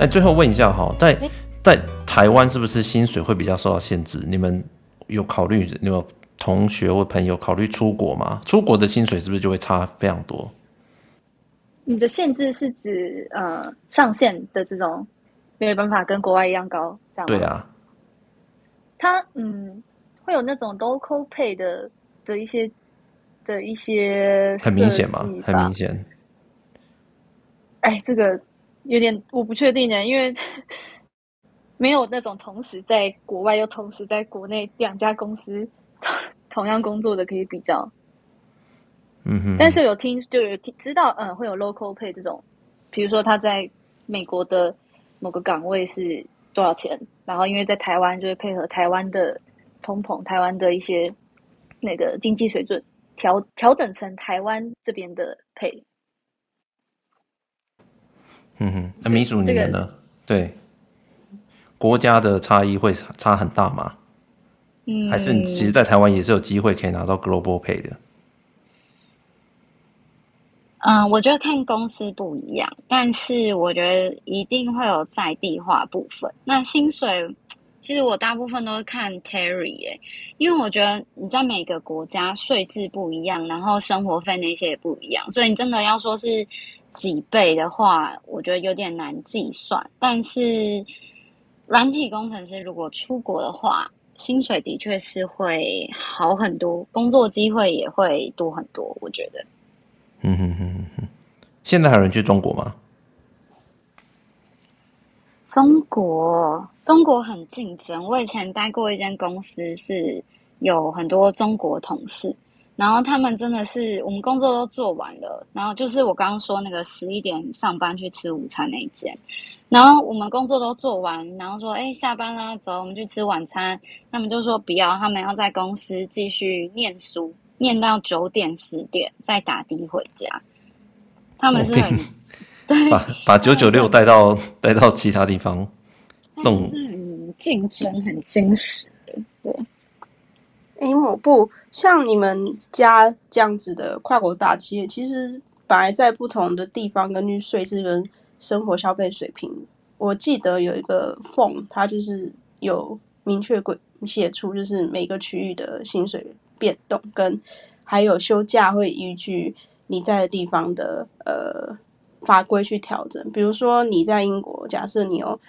哎，最后问一下哈，在在台湾是不是薪水会比较受到限制？你们有考虑，你有同学或朋友考虑出国吗？出国的薪水是不是就会差非常多？你的限制是指呃上限的这种没有办法跟国外一样高，这样吗？对啊。他嗯会有那种 local pay 的的一些的一些很明显吗？很明显。哎，这个有点我不确定的，因为没有那种同时在国外又同时在国内两家公司同同样工作的可以比较。嗯哼，但是有听就有听知道，嗯，会有 local pay 这种，比如说他在美国的某个岗位是多少钱，然后因为在台湾就会配合台湾的通膨，台湾的一些那个经济水准调调整成台湾这边的 pay。嗯哼，那民主你们呢？这个、对，国家的差异会差很大吗？嗯，还是你其实，在台湾也是有机会可以拿到 global pay 的。嗯，我觉得看公司不一样，但是我觉得一定会有在地化部分。那薪水，其实我大部分都是看 Terry 欸，因为我觉得你在每个国家税制不一样，然后生活费那些也不一样，所以你真的要说是几倍的话，我觉得有点难计算。但是软体工程师如果出国的话，薪水的确是会好很多，工作机会也会多很多，我觉得。嗯哼哼哼哼，现在还有人去中国吗？中国，中国很竞争。我以前待过一间公司，是有很多中国同事，然后他们真的是我们工作都做完了，然后就是我刚刚说那个十一点上班去吃午餐那一间，然后我们工作都做完，然后说哎下班啦，走，我们去吃晚餐。他们就说不要，他们要在公司继续念书。念到九点十点再打的回家，他们是很 把把九九六带到带到其他地方，这种是很竞争很真实的。对，哎，某部像你们家这样子的跨国大企业，其实本来在不同的地方，根据税制跟生活消费水平，我记得有一个 form，它就是有明确规写出，就是每个区域的薪水。变动跟还有休假会依据你在的地方的呃法规去调整。比如说你在英国，假设你有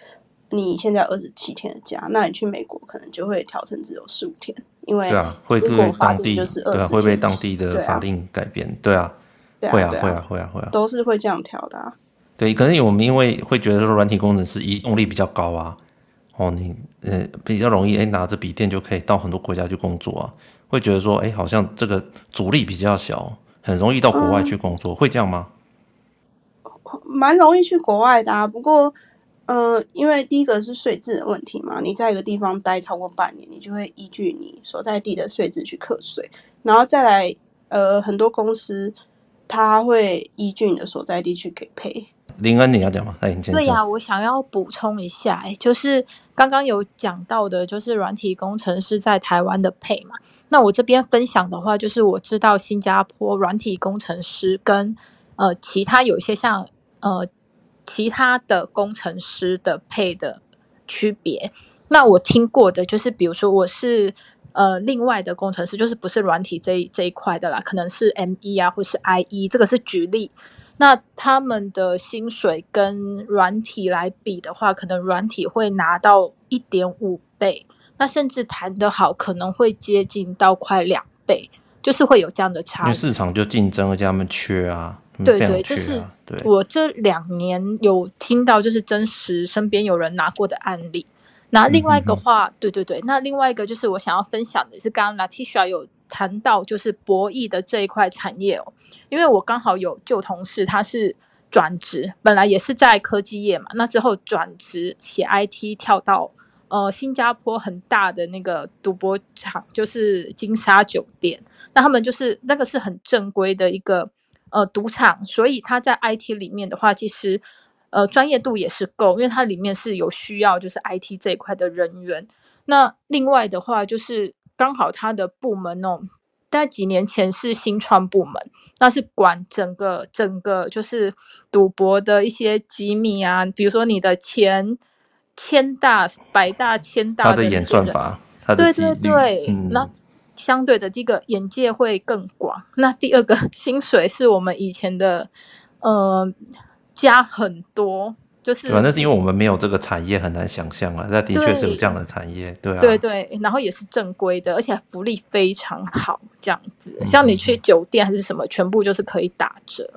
你现在二十七天的假，那你去美国可能就会调成只有十五天，因为英国法定就是二十天，会被当地的法令改变。对啊，会啊，会啊，会啊，会啊，都是会这样调的啊。对，可能我们因为会觉得说软体工程师移动力比较高啊，哦，你呃比较容易哎拿着笔电就可以到很多国家去工作啊。会觉得说，哎，好像这个阻力比较小，很容易到国外去工作，嗯、会这样吗？蛮容易去国外的啊，不过，呃，因为第一个是税制的问题嘛，你在一个地方待超过半年，你就会依据你所在地的税制去课税，然后再来，呃，很多公司它会依据你的所在地去给 pay。林恩，你要讲吗？来，你对呀、啊，我想要补充一下，就是刚刚有讲到的，就是软体工程师在台湾的 pay 嘛。那我这边分享的话，就是我知道新加坡软体工程师跟呃其他有一些像呃其他的工程师的 pay 的区别。那我听过的就是，比如说我是呃另外的工程师，就是不是软体这一这一块的啦，可能是 ME 啊，或是 IE，这个是举例。那他们的薪水跟软体来比的话，可能软体会拿到一点五倍，那甚至谈得好，可能会接近到快两倍，就是会有这样的差异。因为市场就竞争，而且他们缺啊。对对，这是我这两年有听到，就是真实身边有人拿过的案例。那另外一个话，对对对，那另外一个就是我想要分享的是，刚刚 Latisha 有。谈到就是博弈的这一块产业哦，因为我刚好有旧同事，他是转职，本来也是在科技业嘛，那之后转职写 IT，跳到呃新加坡很大的那个赌博场，就是金沙酒店，那他们就是那个是很正规的一个呃赌场，所以他在 IT 里面的话，其实呃专业度也是够，因为它里面是有需要就是 IT 这一块的人员。那另外的话就是。刚好他的部门哦，在几年前是新创部门，那是管整个整个就是赌博的一些机密啊，比如说你的前千大、百大、千大的，的演算法，对对对，嗯、那相对的这个眼界会更广。那第二个薪水是我们以前的呃加很多。就是，那是因为我们没有这个产业，很难想象啊。那的确是有这样的产业，对，对啊，对对，然后也是正规的，而且福利非常好，这样子。像你去酒店还是什么，全部就是可以打折。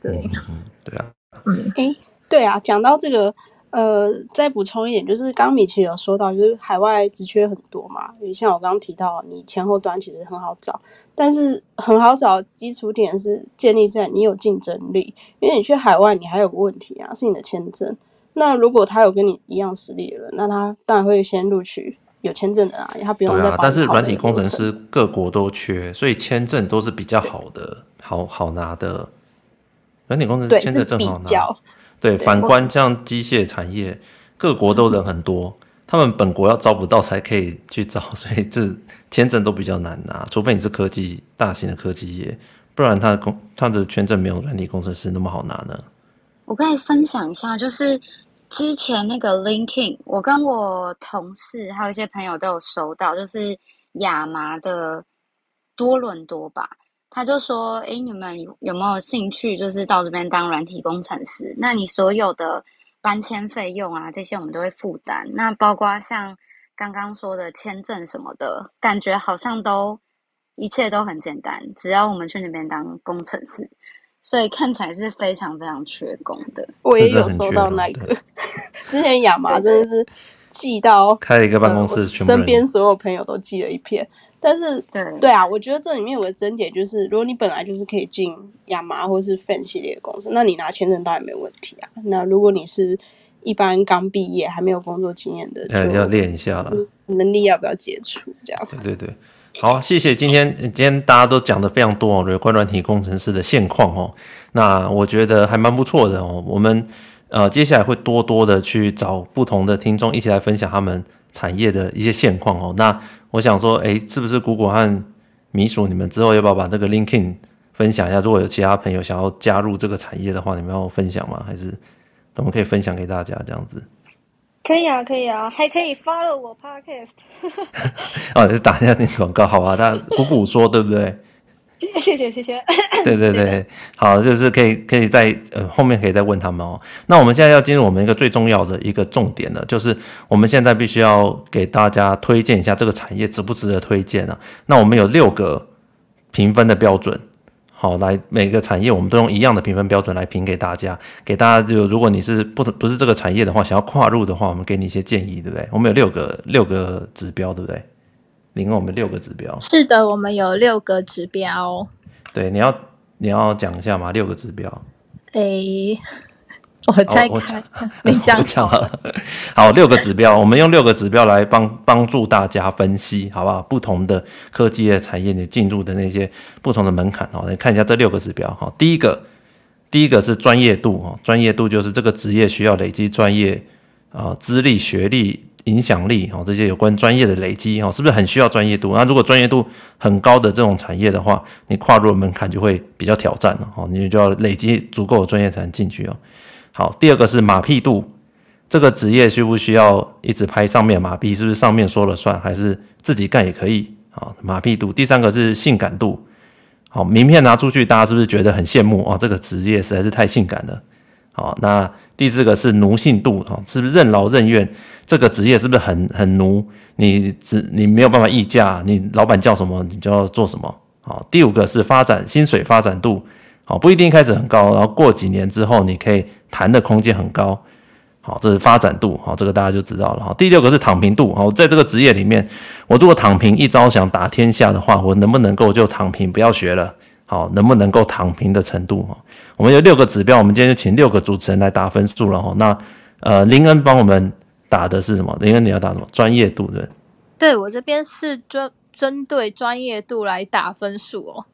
对，嗯，对啊，嗯，哎，对啊，讲到这个。呃，再补充一点，就是刚刚米奇有说到，就是海外职缺很多嘛。因为像我刚刚提到，你前后端其实很好找，但是很好找基础点是建立在你有竞争力。因为你去海外，你还有个问题啊，是你的签证。那如果他有跟你一样实力的人，那他当然会先录取有签证的啊，他不用再。啊，但是软体工程师各国都缺，所以签证都是比较好的，好好拿的。软体工程师签证正好拿。对，反观像机械产业，各国都人很多，他们本国要招不到才可以去招，所以这签证都比较难拿，除非你是科技大型的科技业，不然他的工他的签证没有软体工程师那么好拿呢。我可以分享一下，就是之前那个 LinkedIn，我跟我同事还有一些朋友都有收到，就是亚麻的多伦多吧。他就说：“哎，你们有没有兴趣，就是到这边当软体工程师？那你所有的搬迁费用啊，这些我们都会负担。那包括像刚刚说的签证什么的，感觉好像都一切都很简单，只要我们去那边当工程师，所以看起来是非常非常缺工的。我也有收到那个，之前亚麻真的是寄到开了一个办公室，呃、身边所有朋友都寄了一片。”但是，对对啊，我觉得这里面有个争点，就是如果你本来就是可以进亚麻或是 Fan 系列的公司，那你拿签证当然没问题啊。那如果你是一般刚毕业还没有工作经验的，就要练一下了，能力要不要接触？这样。对对对，好，谢谢今天今天大家都讲的非常多哦，有关软体工程师的现况哦。那我觉得还蛮不错的哦。我们呃接下来会多多的去找不同的听众一起来分享他们产业的一些现况哦。那我想说，哎，是不是谷谷和米鼠，你们之后要不要把这个 LinkedIn 分享一下？如果有其他朋友想要加入这个产业的话，你们要分享吗？还是我们可以分享给大家这样子？可以啊，可以啊，还可以 follow 我 podcast。哦，就打一下那个广告，好吧？他谷谷说对不对？谢谢谢谢，对对对，好，就是可以可以在呃后面可以再问他们哦。那我们现在要进入我们一个最重要的一个重点了，就是我们现在必须要给大家推荐一下这个产业值不值得推荐啊？那我们有六个评分的标准，好，来每个产业我们都用一样的评分标准来评给大家，给大家就如果你是不不是这个产业的话，想要跨入的话，我们给你一些建议，对不对？我们有六个六个指标，对不对？另外，我们六个指标。是的，我们有六个指标。对，你要你要讲一下吗？六个指标。诶，我再看，你讲 讲好了。好，六个指标，我们用六个指标来帮帮助大家分析，好不好？不同的科技业产业你进入的那些不同的门槛哦，来看一下这六个指标哈。第一个，第一个是专业度哦，专业度就是这个职业需要累积专业啊、资历、学历。影响力哦，这些有关专业的累积哦，是不是很需要专业度？那如果专业度很高的这种产业的话，你跨入门槛就会比较挑战了哦，你就要累积足够的专业才能进去哦。好，第二个是马屁度，这个职业需不需要一直拍上面马屁？是不是上面说了算，还是自己干也可以？啊，马屁度。第三个是性感度，好，名片拿出去，大家是不是觉得很羡慕啊？这个职业实在是太性感了。好，那第四个是奴性度啊，是不是任劳任怨？这个职业是不是很很奴？你只你没有办法议价，你老板叫什么你就要做什么。好，第五个是发展薪水发展度，好，不一定一开始很高，然后过几年之后你可以谈的空间很高。好，这是发展度，好，这个大家就知道了。好，第六个是躺平度，好，在这个职业里面，我如果躺平一朝想打天下的话，我能不能够就躺平不要学了？好，能不能够躺平的程度哈？我们有六个指标，我们今天就请六个主持人来打分数了哈。那呃，林恩帮我们打的是什么？林恩你要打什么？专业度对？对，我这边是专针对专业度来打分数哦。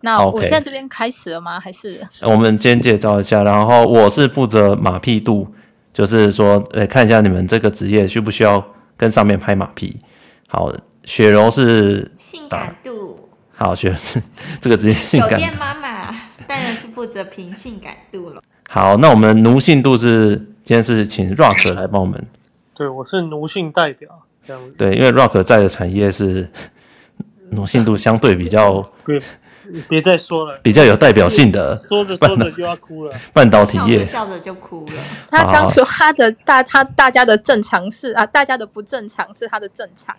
那我现在这边开始了吗？还是我们先介绍一下，然后我是负责马屁度，就是说，呃，看一下你们这个职业需不需要跟上面拍马屁。好，雪柔是性感度。好，学是 这个职业性感。酒店妈妈当然是负责评性感度了。好，那我们奴性度是今天是请 Rock 来帮我们。对，我是奴性代表这样子。对，因为 Rock 在的产业是 奴性度相对比较。别再说了，比较有代表性的，说着说着就要哭了。半导体业笑着就哭了。他刚说他的大他大家的正常是啊，大家的不正常是他的正常。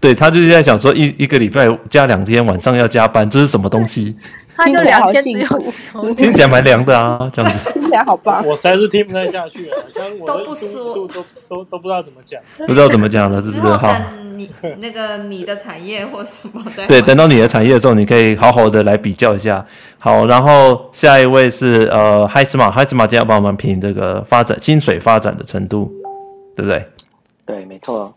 对，他就是在想说一一个礼拜加两天晚上要加班，这是什么东西？他就两天只有 听起来蛮凉的啊，这样子 听起来好棒。我实在是听不太下去了，刚我都不说，都都都都不知道怎么讲，不知道怎么讲了，是不是？好，你那个你的产业或什么的，对，等到你的产业的时候，你可以好好的来比较一下。好，然后下一位是呃，海斯玛，海斯玛今天要帮我们评这个发展薪水发展的程度，对不对？对，没错。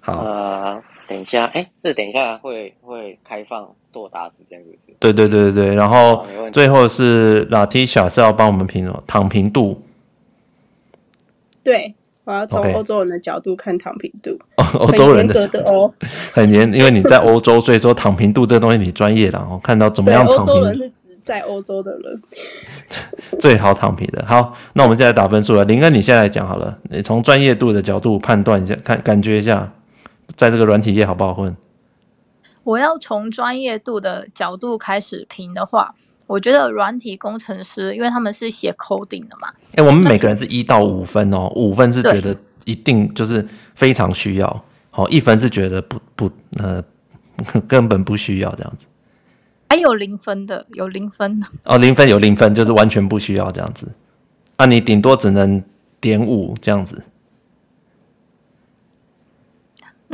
好，呃，等一下，哎，这等一下会会开放。作答时间是不是？对对对对对，然后最后是 Latisha 是要帮我们评躺平度。对，我要从欧洲人的角度看躺平度。欧洲人的哦，很严，因为你在欧洲，所以说躺平度这个东西你专业了。我看到怎么样躺平？欧洲人是指在欧洲的人 最好躺平的。好，那我们现在打分数了。林恩，你现在来讲好了，你从专业度的角度判断一下，看感觉一下，在这个软体业好不好混？我要从专业度的角度开始评的话，我觉得软体工程师，因为他们是写 coding 的嘛。哎、欸，我们每个人是一到五分哦，五分是觉得一定就是非常需要，好，一分是觉得不不呃 根本不需要这样子。还有零分的，有零分的哦，零分有零分，就是完全不需要这样子。那、啊、你顶多只能点五这样子。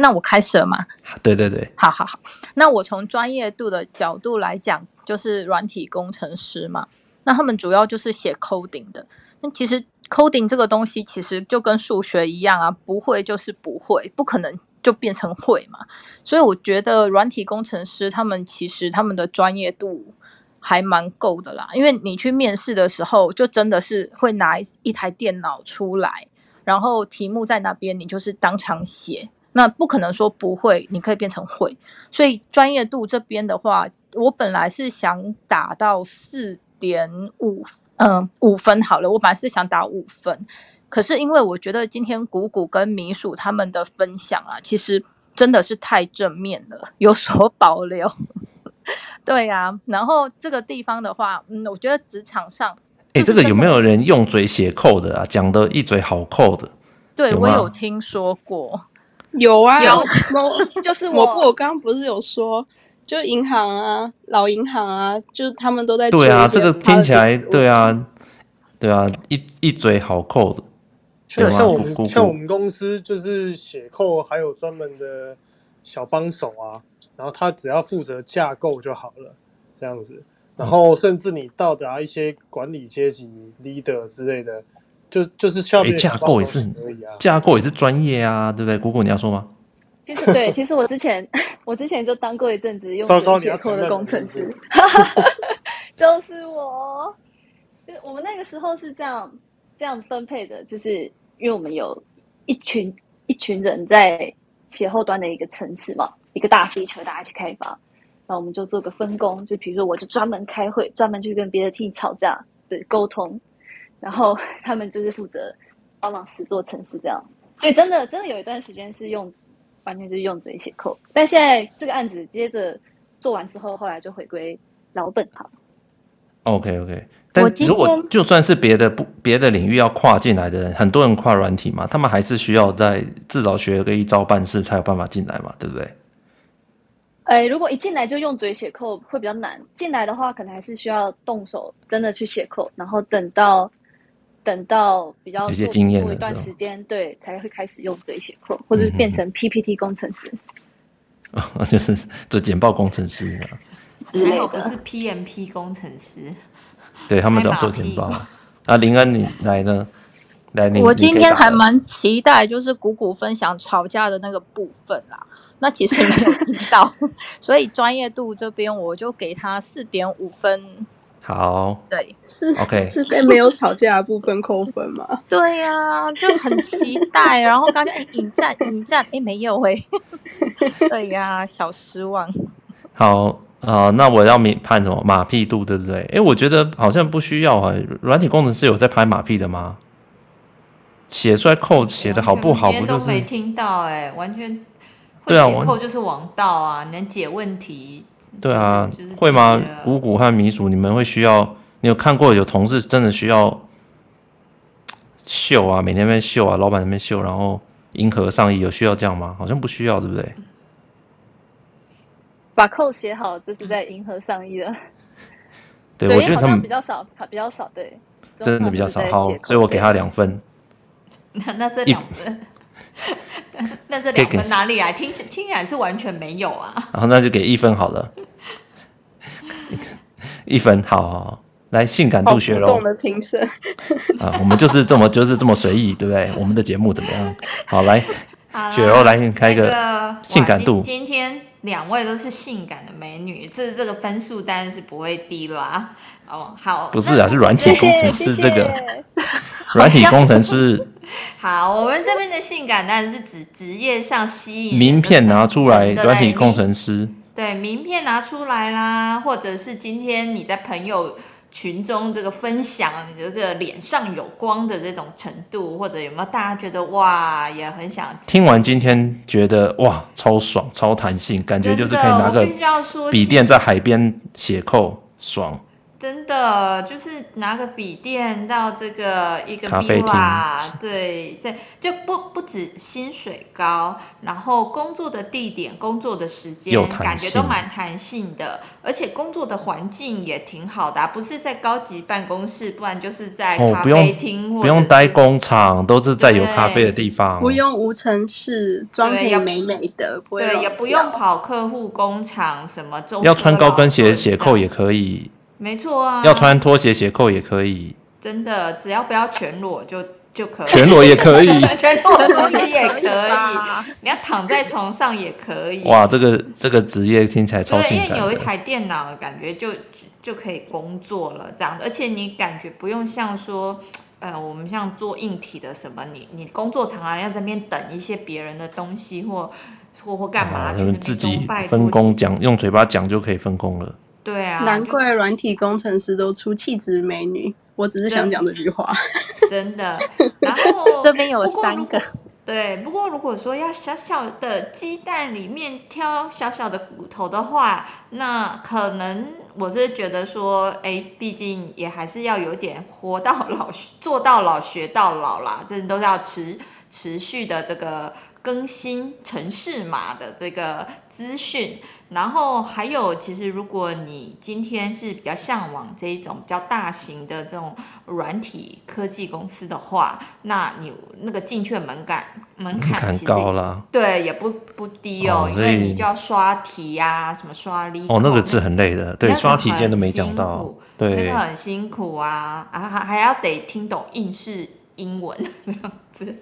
那我开始了吗？对对对，好好好。那我从专业度的角度来讲，就是软体工程师嘛。那他们主要就是写 coding 的。那其实 coding 这个东西，其实就跟数学一样啊，不会就是不会，不可能就变成会嘛。所以我觉得软体工程师他们其实他们的专业度还蛮够的啦。因为你去面试的时候，就真的是会拿一台电脑出来，然后题目在那边，你就是当场写。那不可能说不会，你可以变成会。所以专业度这边的话，我本来是想打到四点五，嗯，五分好了。我本来是想打五分，可是因为我觉得今天鼓鼓跟米鼠他们的分享啊，其实真的是太正面了，有所保留。对呀、啊，然后这个地方的话，嗯，我觉得职场上，哎、欸，这个有没有人用嘴写 code 啊？讲的一嘴好 code。对，我有听说过。有啊，有，就是我不，我刚刚不是有说，就银行啊，老银行啊，就是他们都在做。对啊，这个听起来，对啊，对啊，一一嘴好扣的。对，像我们像我们公司就是写扣，还有专门的小帮手啊，然后他只要负责架构就好了，这样子。然后甚至你到达一些管理阶级 leader 之类的。就就是下面架构也是架构也是专业啊，对不对？姑姑你要说吗？其实对，其实我之前 我之前就当过一阵子用写错的工程师，就是我，就是我们那个时候是这样这样分配的，就是因为我们有一群一群人在写后端的一个城市嘛，一个大 feature 大家一起开发，那我们就做个分工，就比如说我就专门开会，专门去跟别的 team 吵架，对，沟通。然后 他们就是负责帮忙十座城市这样，所以真的真的有一段时间是用完全就是用嘴写 code，但现在这个案子接着做完之后，后来就回归老本行。OK OK，但如果就算是别的不别的领域要跨进来的人，很多人跨软体嘛，他们还是需要在至少学个一招半式才有办法进来嘛，对不对？哎，如果一进来就用嘴写 code 会比较难，进来的话可能还是需要动手真的去写 code，然后等到。等到比较做过一段时间，对，才会开始用嘴写 code，或者是变成 PPT 工程师，嗯、就是做简报工程师啊。还好不是 PMP 工程师，对他们找做简报。啊，林恩，你来呢？来，你我今天还蛮期待，就是鼓鼓分享吵架的那个部分啦。那其实没有听到，所以专业度这边我就给他四点五分。好，对，是 OK，是被没有吵架的部分扣分吗？对呀、啊，就很期待。然后刚才引战引战，哎，没有哎。对呀、啊，小失望。好，啊、呃，那我要明判什么马屁度，对不对？哎，我觉得好像不需要啊。软体工程师有在拍马屁的吗？写出来扣写的好不好？不就是？都没听到哎，完全。对啊，会写扣就是王道啊，能解问题。对啊，就是、会吗？谷谷和米鼠，你们会需要？你有看过有同事真的需要秀啊？每天在秀啊，老板在那边秀，然后迎合上衣，有需要这样吗？好像不需要，对不对？把扣写好，就是在迎合上衣了。对，我觉得他们比较少，比较少，对，真的比较少。好，所以我给他两分。那那这两分。那这两分哪里来？听听起来是完全没有啊。然后那就给一分好了，一分，好，好，好，来性感度学喽。动的评审 啊，我们就是这么就是这么随意，对不对？我们的节目怎么样？好，来，雪柔来开一个性感度。今天两位都是性感的美女，这这个分数当然是不会低啦。哦，好，不是啊，是软体工程师这个 软体工程师。好，我们这边的性感当然是指职业上吸引名片拿出来，软体工程师。对，名片拿出来啦，或者是今天你在朋友群中这个分享你的这个脸上有光的这种程度，或者有没有大家觉得哇，也很想听完今天觉得哇，超爽，超弹性，感觉就是可以拿个笔电在海边写扣，爽。真的就是拿个笔电到这个一个 B 咖啡厅，对，这就不不止薪水高，然后工作的地点、工作的时间感觉都蛮弹性的，而且工作的环境也挺好的，啊，不是在高级办公室，不然就是在咖啡厅，哦，不用待工厂，都是在有咖啡的地方，不用无尘室，装点美美的，对，也不用跑客户工厂，什么要穿高跟鞋鞋扣也可以。没错啊，要穿拖鞋鞋扣也可以，真的，只要不要全裸就就可以，全裸也可以，全裸其实也可以，你要躺在床上也可以。哇，这个这个职业听起来超性感，因为有一台电脑，感觉就就可以工作了这样，而且你感觉不用像说，呃，我们像做硬体的什么，你你工作常常要在那边等一些别人的东西或或或干嘛，去自己分工讲，用嘴巴讲就可以分工了。对啊，难怪软体工程师都出气质美女。我只是想讲这句话，真的。然后 这边有三个，对。不过如果说要小小的鸡蛋里面挑小小的骨头的话，那可能我是觉得说，哎，毕竟也还是要有点活到老，做到老学到老啦，这都是要持持续的这个更新城市码的这个资讯。然后还有，其实如果你今天是比较向往这一种比较大型的这种软体科技公司的话，那你那个进去的门槛门槛其实高了，对，也不不低哦，哦，因为你就要刷题呀、啊，什么刷力哦，那个字很累的，对，刷题今天都没讲到，对，那个很辛苦啊，啊还还要得听懂应试。英文 这样子，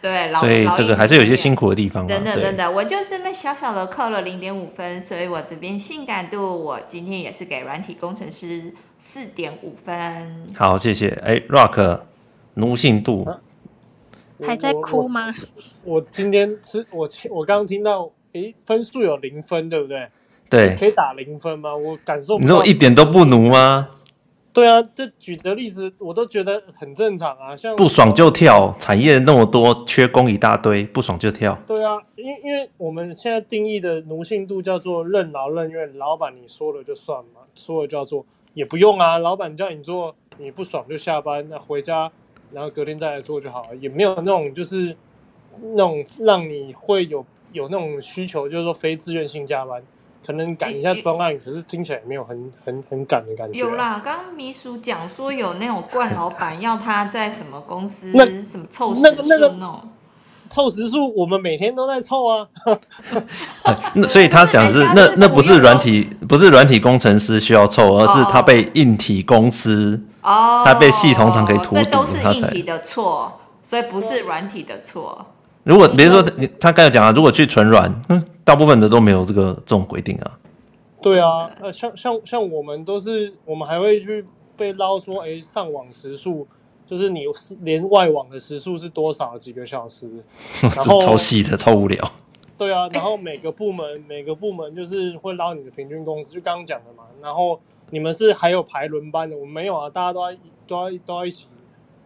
对，所以这个还是有些辛苦的地方。真的，真的，我就这么小小的扣了零点五分，所以我这边性感度，我今天也是给软体工程师四点五分。好，谢谢。哎，Rock，奴性度、啊、还在哭吗？我，我，今天是我我刚刚听到，哎，分数有零分，对不对？对，可以打零分吗？我感受不，你说我一点都不奴吗？对啊，这举的例子我都觉得很正常啊，像不爽就跳，产业那么多，缺工一大堆，不爽就跳。对啊，因为因为我们现在定义的奴性度叫做任劳任怨，老板你说了就算嘛，说了就要做，也不用啊，老板叫你做，你不爽就下班，那回家，然后隔天再来做就好了，也没有那种就是那种让你会有有那种需求，就是说非自愿性加班。可能赶一下专案，可是听起来也没有很很很赶的感觉、啊。有啦，刚刚秘书讲说有那种惯老板要他在什么公司那什么凑时那个那个凑时数，我们每天都在凑啊。那所以他讲是那那不是软体不是软体工程师需要凑，而是他被硬体公司哦，他被系统厂给荼毒，这都是硬体的错，所以不是软体的错。如果比如说你他刚才讲啊，如果去纯软，嗯，大部分的都没有这个这种规定啊。对啊，呃，像像像我们都是，我们还会去被捞说，哎，上网时速就是你连外网的时速是多少几个小时，然后超细的，超无聊。对啊，然后每个部门 每个部门就是会捞你的平均工资，就刚刚讲的嘛。然后你们是还有排轮班的，我们没有啊，大家都要都要都要一起，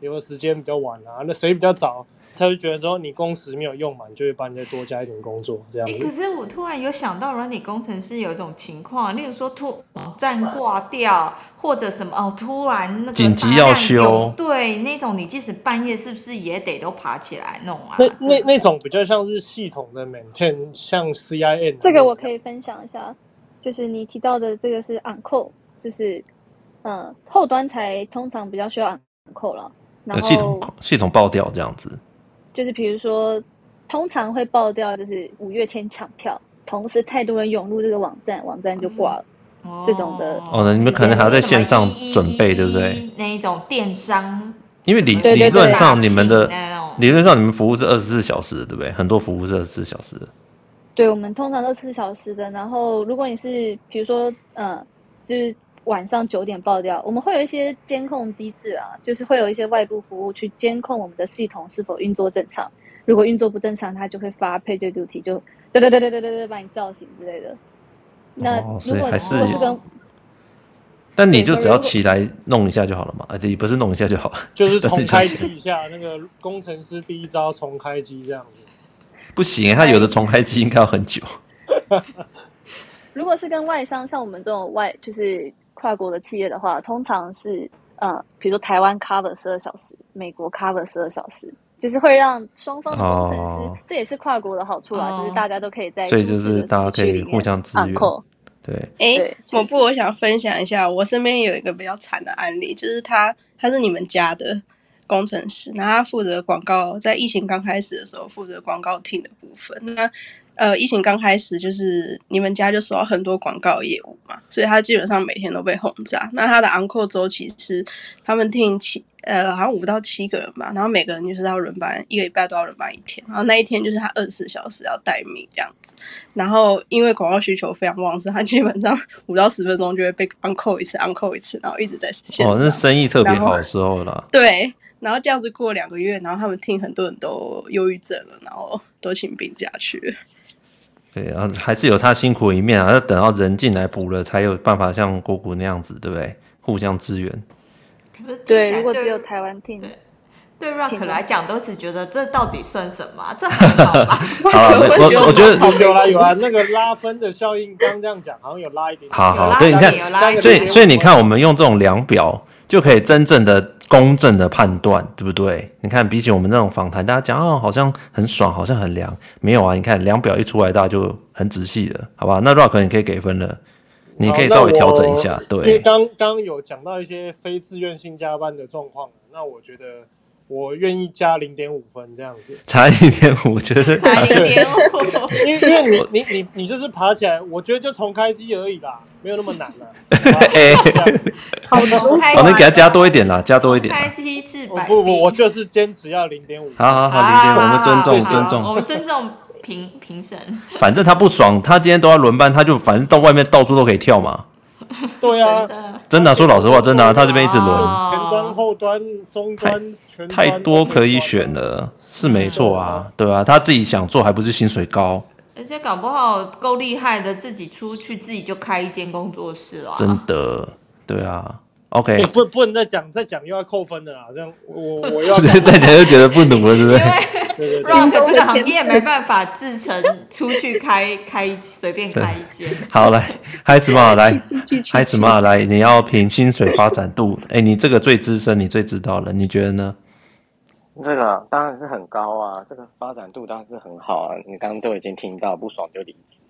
有的时间比较晚啊，那谁比较早？他就觉得说你工时没有用嘛，你，就会帮你再多加一点工作这样子。欸，可是我突然有想到，软体工程师有一种情况，例如说突网站挂掉，或者什么哦，突然那个紧急要修，对，那种你即使半夜是不是也得都爬起来弄啊？那那那种比较像是系统的 maintain，像 CIN。这个我可以分享一下，就是你提到的这个是 on call，就是嗯后端才通常比较需要 on call 了，然后系统系统爆掉这样子。就是比如说，通常会爆掉，就是五月天抢票，同时太多人涌入这个网站，网站就挂了。哦、这种的哦，那你们可能还要在线上准备，对不对？那一种电商，因为理理论上你们的理论上你们服务是二十四小时的，对不对？很多服务是二十四小时的。对，我们通常二十四小时的。然后如果你是比如说，嗯，就是晚上九点爆掉，我们会有一些监控机制啊，就是会有一些外部服务去监控我们的系统是否运作正常。如果运作不正常，它就会发 PagerDuty，就对对对对对对对，把你叫醒之类的。那如果、如果是跟，但你就只要起来弄一下就好了嘛？啊，对，不是弄一下就好了，就是重开机一下，那个工程师第一招重开机这样子。不行，他有的重开机应该要很久。如果是跟外商，像我们这种外就是。跨国的企业的话，通常是呃，比如说台湾 cover 十二小时，美国 cover 十二小时，就是会让双方的工程师，哦、这也是跨国的好处啦，哦、就是大家都可以在，所以就是大家可以互相支援。对，哎，我不我想分享一下，我身边有一个比较惨的案例，就是他他是你们家的。工程师，那他负责广告，在疫情刚开始的时候负责广告 team 的部分。那呃，疫情刚开始，就是你们家就收到很多广告业务嘛，所以他基本上每天都被轰炸。那他的 on-call 周期是他们 team 七呃，好像五到七个人吧，然后每个人就是要轮班，一个礼拜都要轮班一天。然后那一天就是他二十四小时要待命这样子。然后因为广告需求非常旺盛，他基本上五到十分钟就会被 on-call 一次，on-call 一次，然后一直在。哦，那生意特别好的时候了。对。然后这样子过两个月，然后他们听很多人都忧郁症了，然后都请病假去了。对，然后还是有他辛苦的一面啊，要等到人进来补了，才有办法像姑姑那样子，对不对？互相支援。可是对，如果只有台湾听，对 Rock 来讲，都是觉得这到底算什么？这还好吧？好，我我觉得有啦有啊，那个拉分的效应，刚这样讲，好像有拉一点。好好，对，你看，所以所以你看，我们用这种量表。就可以真正的公正的判断，对不对？你看，比起我们那种访谈，大家讲哦，好像很爽，好像很凉，没有啊。你看量表一出来，大家就很仔细了，好吧？那 Rock 你可以给分了，你可以稍微调整一下，对。因为刚刚有讲到一些非自愿性加班的状况，那我觉得。我愿意加零点五分这样子，差零点五，觉得 差零点五，因为因为你你你你就是爬起来，我觉得就重开机而已啦，没有那么难了。哎，好的，我能给他加多一点啦，加多一点。开机至百，不不，我就是坚持要零点五。好好好，零点五，我们尊重尊重，我们尊重评评审。反正他不爽，他今天都要轮班，他就反正到外面到处都可以跳嘛。对啊，真的说老实话，真的，他这边一直轮，前端、后端、中端，太多可以选了，是没错啊，对啊，他自己想做，还不是薪水高，而且搞不好够厉害的，自己出去自己就开一间工作室了，真的，对啊。OK，不不能再讲，再讲又要扣分的啦。这样我我要 再讲就觉得不努了，对不对？因为 Rock 这个行业没办法自成出去开 开随便开一间。好，来，开始嘛，来，开始嘛，来，你要凭薪水发展度。哎，你这个最资深，你最知道了，你觉得呢？这个当然是很高啊，这个发展度当然是很好啊。你刚刚都已经听到，不爽就离职，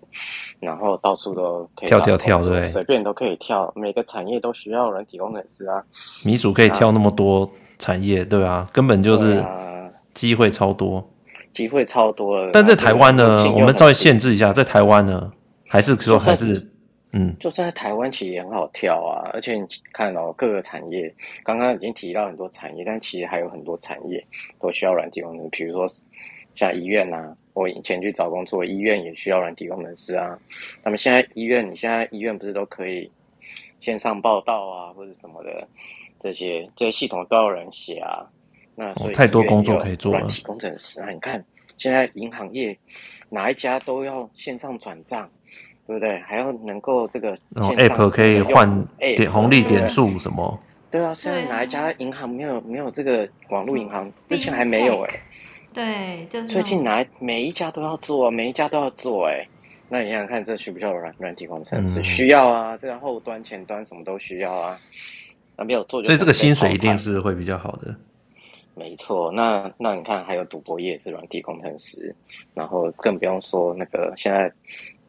然后到处都可以跳跳跳，对，随便都可以跳，每个产业都需要人体工程师啊。米鼠可以跳那么多产业，对啊，根本就是机会超多，机会超多了。但在台湾呢，我们稍微限制一下，在台湾呢，还是说还是。嗯，就算在台湾其实也很好跳啊，而且你看哦，各个产业，刚刚已经提到很多产业，但其实还有很多产业都需要软体工程师，比如说像医院呐、啊，我以前去找工作，医院也需要软体工程师啊。那么现在医院，你现在医院不是都可以线上报道啊，或者什么的，这些这些系统都要人写啊。那所以、哦、太多工作可以做了，软体工程师啊，你看现在银行业哪一家都要线上转账，对不对？还要能够这个然后 App 可以换点红利点数什么？对啊，现在哪一家银行没有没有这个网络银行？之前还没有哎、欸。对，就是最近哪每一家都要做，每一家都要做哎、欸。那你想想看，这需不需要软软体工程师？需要啊，这个后端、前端什么都需要啊。那没有做，所以这个薪水一定是会比较好的。没错，那那你看，还有赌博业是软体工程师，然后更不用说那个现在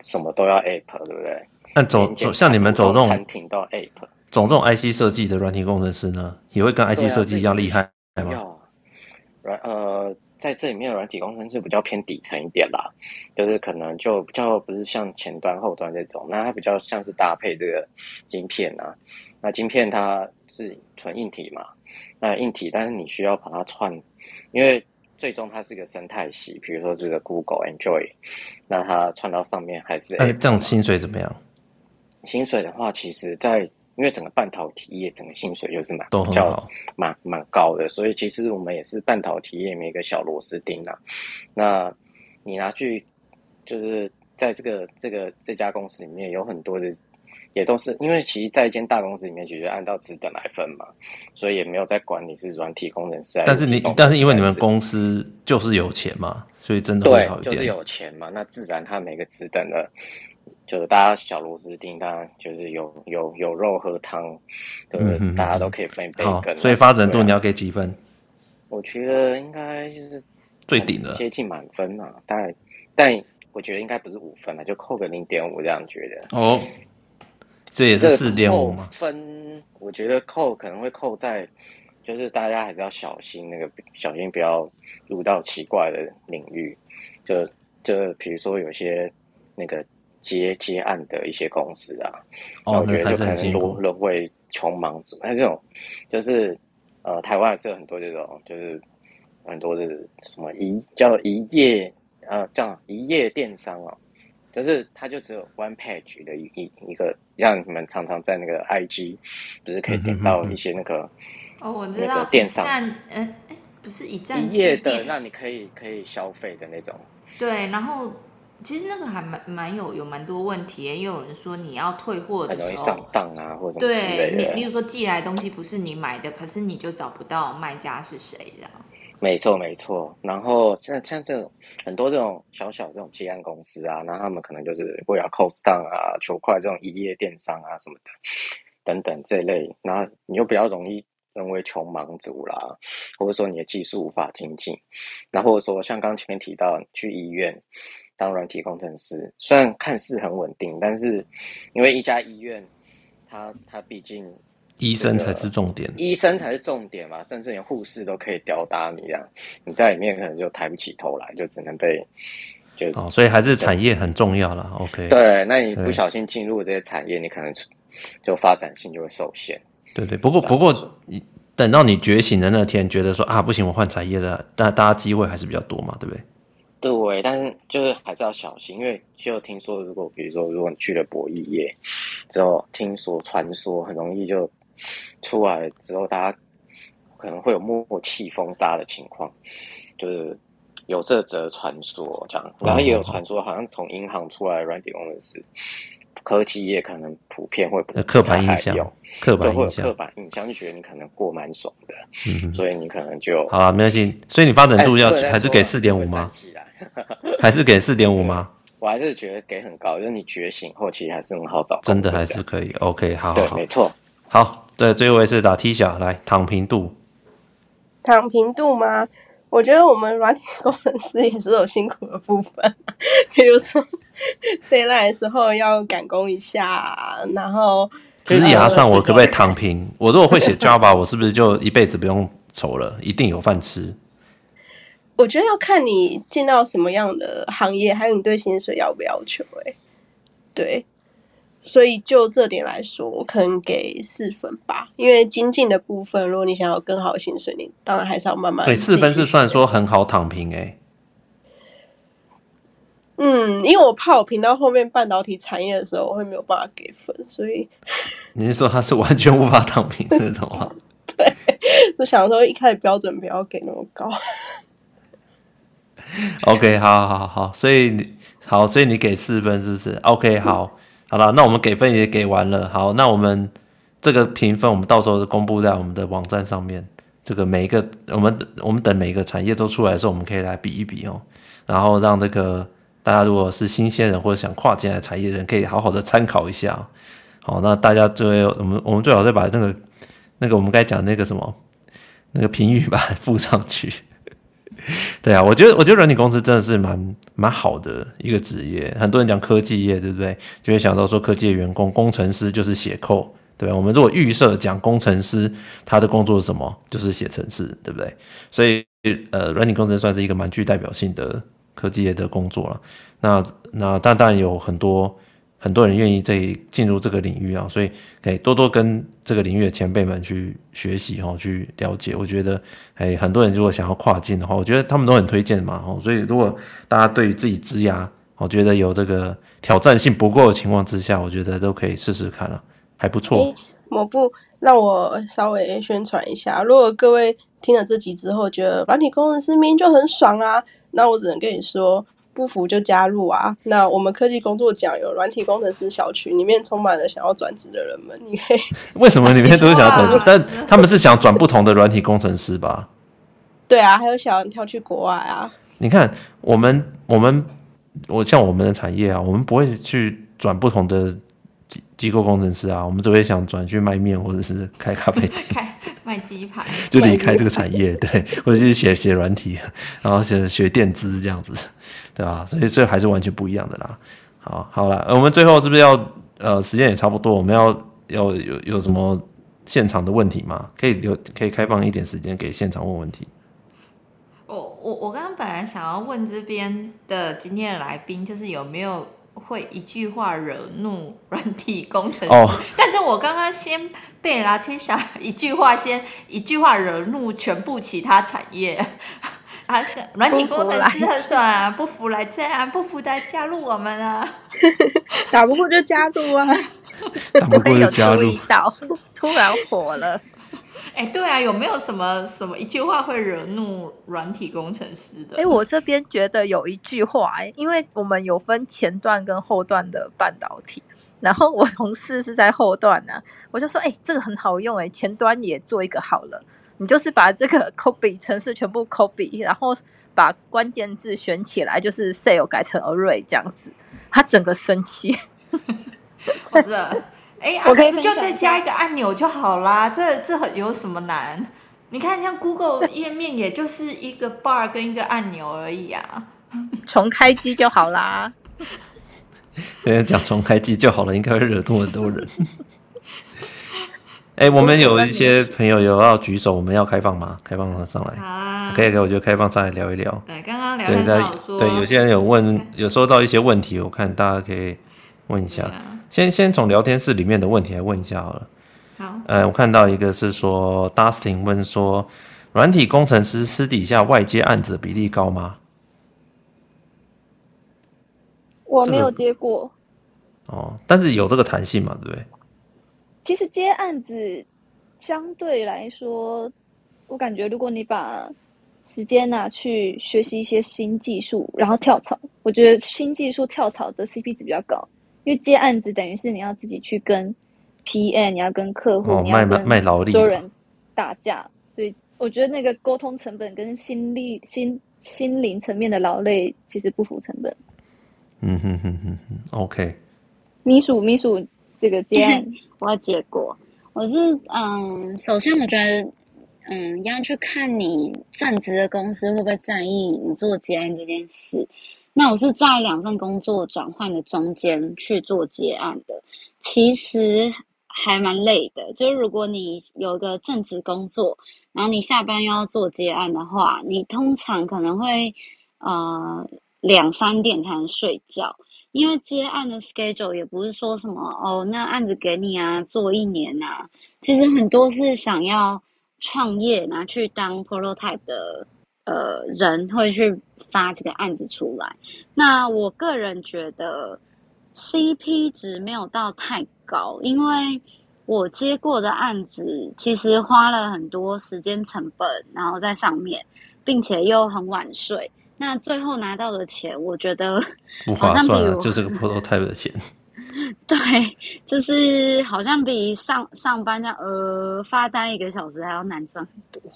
什么都要 App，对不对？那走走像你们走这种餐厅到 App，走这种 IC 设计的软体工程师呢，也会跟 IC 设计一样厉害吗？要软呃。在这里面，软体工程师比较偏底层一点啦，就是可能就比较不是像前端、后端这种，那它比较像是搭配这个晶片啊。那晶片它是纯硬体嘛，那硬体，但是你需要把它串，因为最终它是个生态系，比如说这个 Google、Enjoy，那它串到上面还是。哎，这样薪水怎么样？薪水的话，其实，在因为整个半导体业整个薪水就是蛮比较蛮蛮高的，所以其实我们也是半导体业里面一个小螺丝钉啊。那你拿去就是在这个这个这家公司里面有很多的，也都是因为其实在一间大公司里面，其实按照职等来分嘛，所以也没有在管你是软体工程师。但是你但是因为你们公司就是有钱嘛，所以真的会好一点。对，就是有钱嘛，那自然他每个职等的。就是大家小螺丝钉，当然就是有有有肉喝汤，对不对？嗯、大家都可以分一杯羹。所以发展度你要给几分？我觉得应该就是最顶的，接近满分啊。但但我觉得应该不是五分了，就扣个零点五这样觉得。哦，这也是四点五吗？分，我觉得扣可能会扣在，就是大家还是要小心那个，小心不要入到奇怪的领域。就就比如说有些那个。接接案的一些公司啊，哦、我觉得就可能沦沦为穷忙族。那这种就是呃，台湾是有很多这种，就是很多的什么一叫一夜呃叫一夜电商哦，就是它就只有 one page 的一一一个，让你们常常在那个 IG 不是可以点到一些那个哦，我知道那个电商，嗯，不是一站一页的，让你可以可以消费的那种。对，然后。其实那个还蛮蛮有有蛮多问题，也有人说你要退货的时候，容易上当啊，或者对你，例如说寄来的东西不是你买的，可是你就找不到卖家是谁这样。没错没错，然后像像这种很多这种小小这种接案公司啊，那他们可能就是为了 cost down 啊、求快这种一夜电商啊什么的等等这类，然后你又比较容易沦为穷忙族啦，或者说你的技术无法精进，那或者说像刚前面提到去医院。当软体工程师，虽然看似很稳定，但是因为一家医院，它它毕竟医生才是重点，医生才是重点嘛，甚至连护士都可以吊打你啊！你在里面可能就抬不起头来，就只能被就是、哦，所以还是产业很重要了。OK，对，那你不小心进入这些产业，你可能就发展性就会受限。对对，不过不过你等到你觉醒的那天，觉得说啊不行，我换产业了，但大家机会还是比较多嘛，对不对？对，但是就是还是要小心，因为就听说，如果比如说，如果你去了博弈业之后，听说传说很容易就出来之后，大家可能会有默契封杀的情况，就是有这则传说这样，然后也有传说，好像从银行出来的软体工程师。科技业可能普遍会不刻板印象，刻板印象，刻板印象就觉得你可能过蛮爽的，嗯，所以你可能就好了，没关系。所以你发展度要 还是给四点五吗？还是给四点五吗？我还是觉得给很高，就是你觉醒后期还是很好找，真的还是可以。OK，好，好，对，没错。好，对，最后一次打 T 小来躺平度，躺平度吗？我觉得我们软体工程师也是有辛苦的部分，比如说。deadline 的时候要赶工一下，然后职涯上我可不可以躺平？我如果会写 Java，我是不是就一辈子不用愁了，一定有饭吃？我觉得要看你进到什么样的行业，还有你对薪水要不要求。哎，对，所以就这点来说，我可能给四分吧。因为精进的部分，如果你想要更好的薪水，你当然还是要慢慢。对，四分是算说很好躺平哎、欸。嗯，因为我怕我评到后面半导体产业的时候，我会没有办法给分，所以 你是说他是完全无法躺平的那种话？对，就想说一开始标准不要给那么高。OK，好好好，所以你好，所以你给四分是不是？OK，好，好了，那我们给分也给完了。好，那我们这个评分，我们到时候公布在我们的网站上面。这个每一个，我们我们等每一个产业都出来的时候，我们可以来比一比哦，然后让这个大家如果是新鲜人或者想跨进来产业人，可以好好的参考一下。好，那大家最后我们我们最好再把那个那个我们该讲那个什么那个评语吧 附上去。对啊，我觉得我觉得软体公司真的是蛮蛮好的一个职业。很多人讲科技业，对不对？就会想到说科技的员工工程师就是写 code。对，我们如果预设讲工程师，他的工作是什么？就是写程式，对不对？所以，呃，软体工程算是一个蛮具代表性的科技业的工作了。那那当然有很多很多人愿意在进入这个领域啊，所以可以多多跟这个领域的前辈们去学习哈，去了解。我觉得，哎，很多人如果想要跨境的话，我觉得他们都很推荐嘛。哦，所以如果大家对于自己职涯，我觉得有这个挑战性不够的情况之下，我觉得都可以试试看了。还不错。某部让我稍微宣传一下，如果各位听了这集之后觉得软体工程师明明就很爽啊，那我只能跟你说，不服就加入啊。那我们科技工作奖有软体工程师小群，里面充满了想要转职的人们。你可以 为什么里面都是想要转职？但他们是想转不同的软体工程师吧？对啊，还有想要跳去国外啊。你看，我们我们我像我们的产业啊，我们不会去转不同的。机机构工程师啊，我们只会想转去卖面或者是开咖啡店，开卖鸡排，就离开这个产业，对，或者是写写软体，然后写学电资这样子，对吧？所以这还是完全不一样的啦。好，好了，我们最后是不是要呃，时间也差不多，我们要要有有什么现场的问题吗？可以留，可以开放一点时间给现场问问题。我我我刚刚本来想要问这边的今天的来宾，就是有没有。会一句话惹怒软体工程师，oh. 但是我刚刚先被 Latisha 一句话先一句话惹怒全部其他产业 啊，软体工程师很爽啊，不服来战啊，不服来加入我们啊，打不过就加入啊，打不过就加入，突然火了。哎，对啊，有没有什么什么一句话会惹怒软体工程师的？哎，我这边觉得有一句话，哎，因为我们有分前段跟后段的半导体，然后我同事是在后段呢、啊，我就说，哎，这个很好用，哎，前端也做一个好了，你就是把这个 copy 程式全部 copy，然后把关键字选起来，就是 sale 改成 array 这样子，他整个生气，真的。哎，我可以就再加一个按钮就好啦，这这很有什么难？你看，像 Google 页面，也就是一个 bar 跟一个按钮而已啊，重开机就好啦。人 家讲重开机就好了，应该会惹怒很多人。哎，我们有一些朋友有要举手，我们要开放吗？开放他上来。啊，可以，可以，我就开放上来聊一聊。对，刚刚聊到说，对，有些人有问，有收到一些问题，我看大家可以问一下。先先从聊天室里面的问题来问一下好了。好，呃，我看到一个是说，Dustin 问说，软体工程师私底下外接案子比例高吗？我没有接过。这个、哦，但是有这个弹性嘛，对不对？其实接案子相对来说，我感觉如果你把时间拿去学习一些新技术，然后跳槽，我觉得新技术跳槽的 CP 值比较高。因为接案子等于是你要自己去跟 PM，你要跟客户，哦、你要跟卖卖劳力，所有人打架，所以我觉得那个沟通成本跟心力、心心灵层面的劳累其实不符成本。嗯哼哼哼哼，OK。秘书秘书这个接案 我要结果，我是嗯，首先我觉得嗯，要去看你正职的公司会不会在意你做接案这件事。那我是在两份工作转换的中间去做接案的，其实还蛮累的。就是如果你有一个正职工作，然后你下班又要做接案的话，你通常可能会呃两三点才能睡觉，因为接案的 schedule 也不是说什么哦，那案子给你啊，做一年啊，其实很多是想要创业拿去当 prototype 的呃人会去。发这个案子出来，那我个人觉得 CP 值没有到太高，因为我接过的案子其实花了很多时间成本，然后在上面，并且又很晚睡，那最后拿到的钱，我觉得不划算啊，就这个 prototype 的钱。对，就是好像比上上班这样呃发单一个小时还要难赚很多。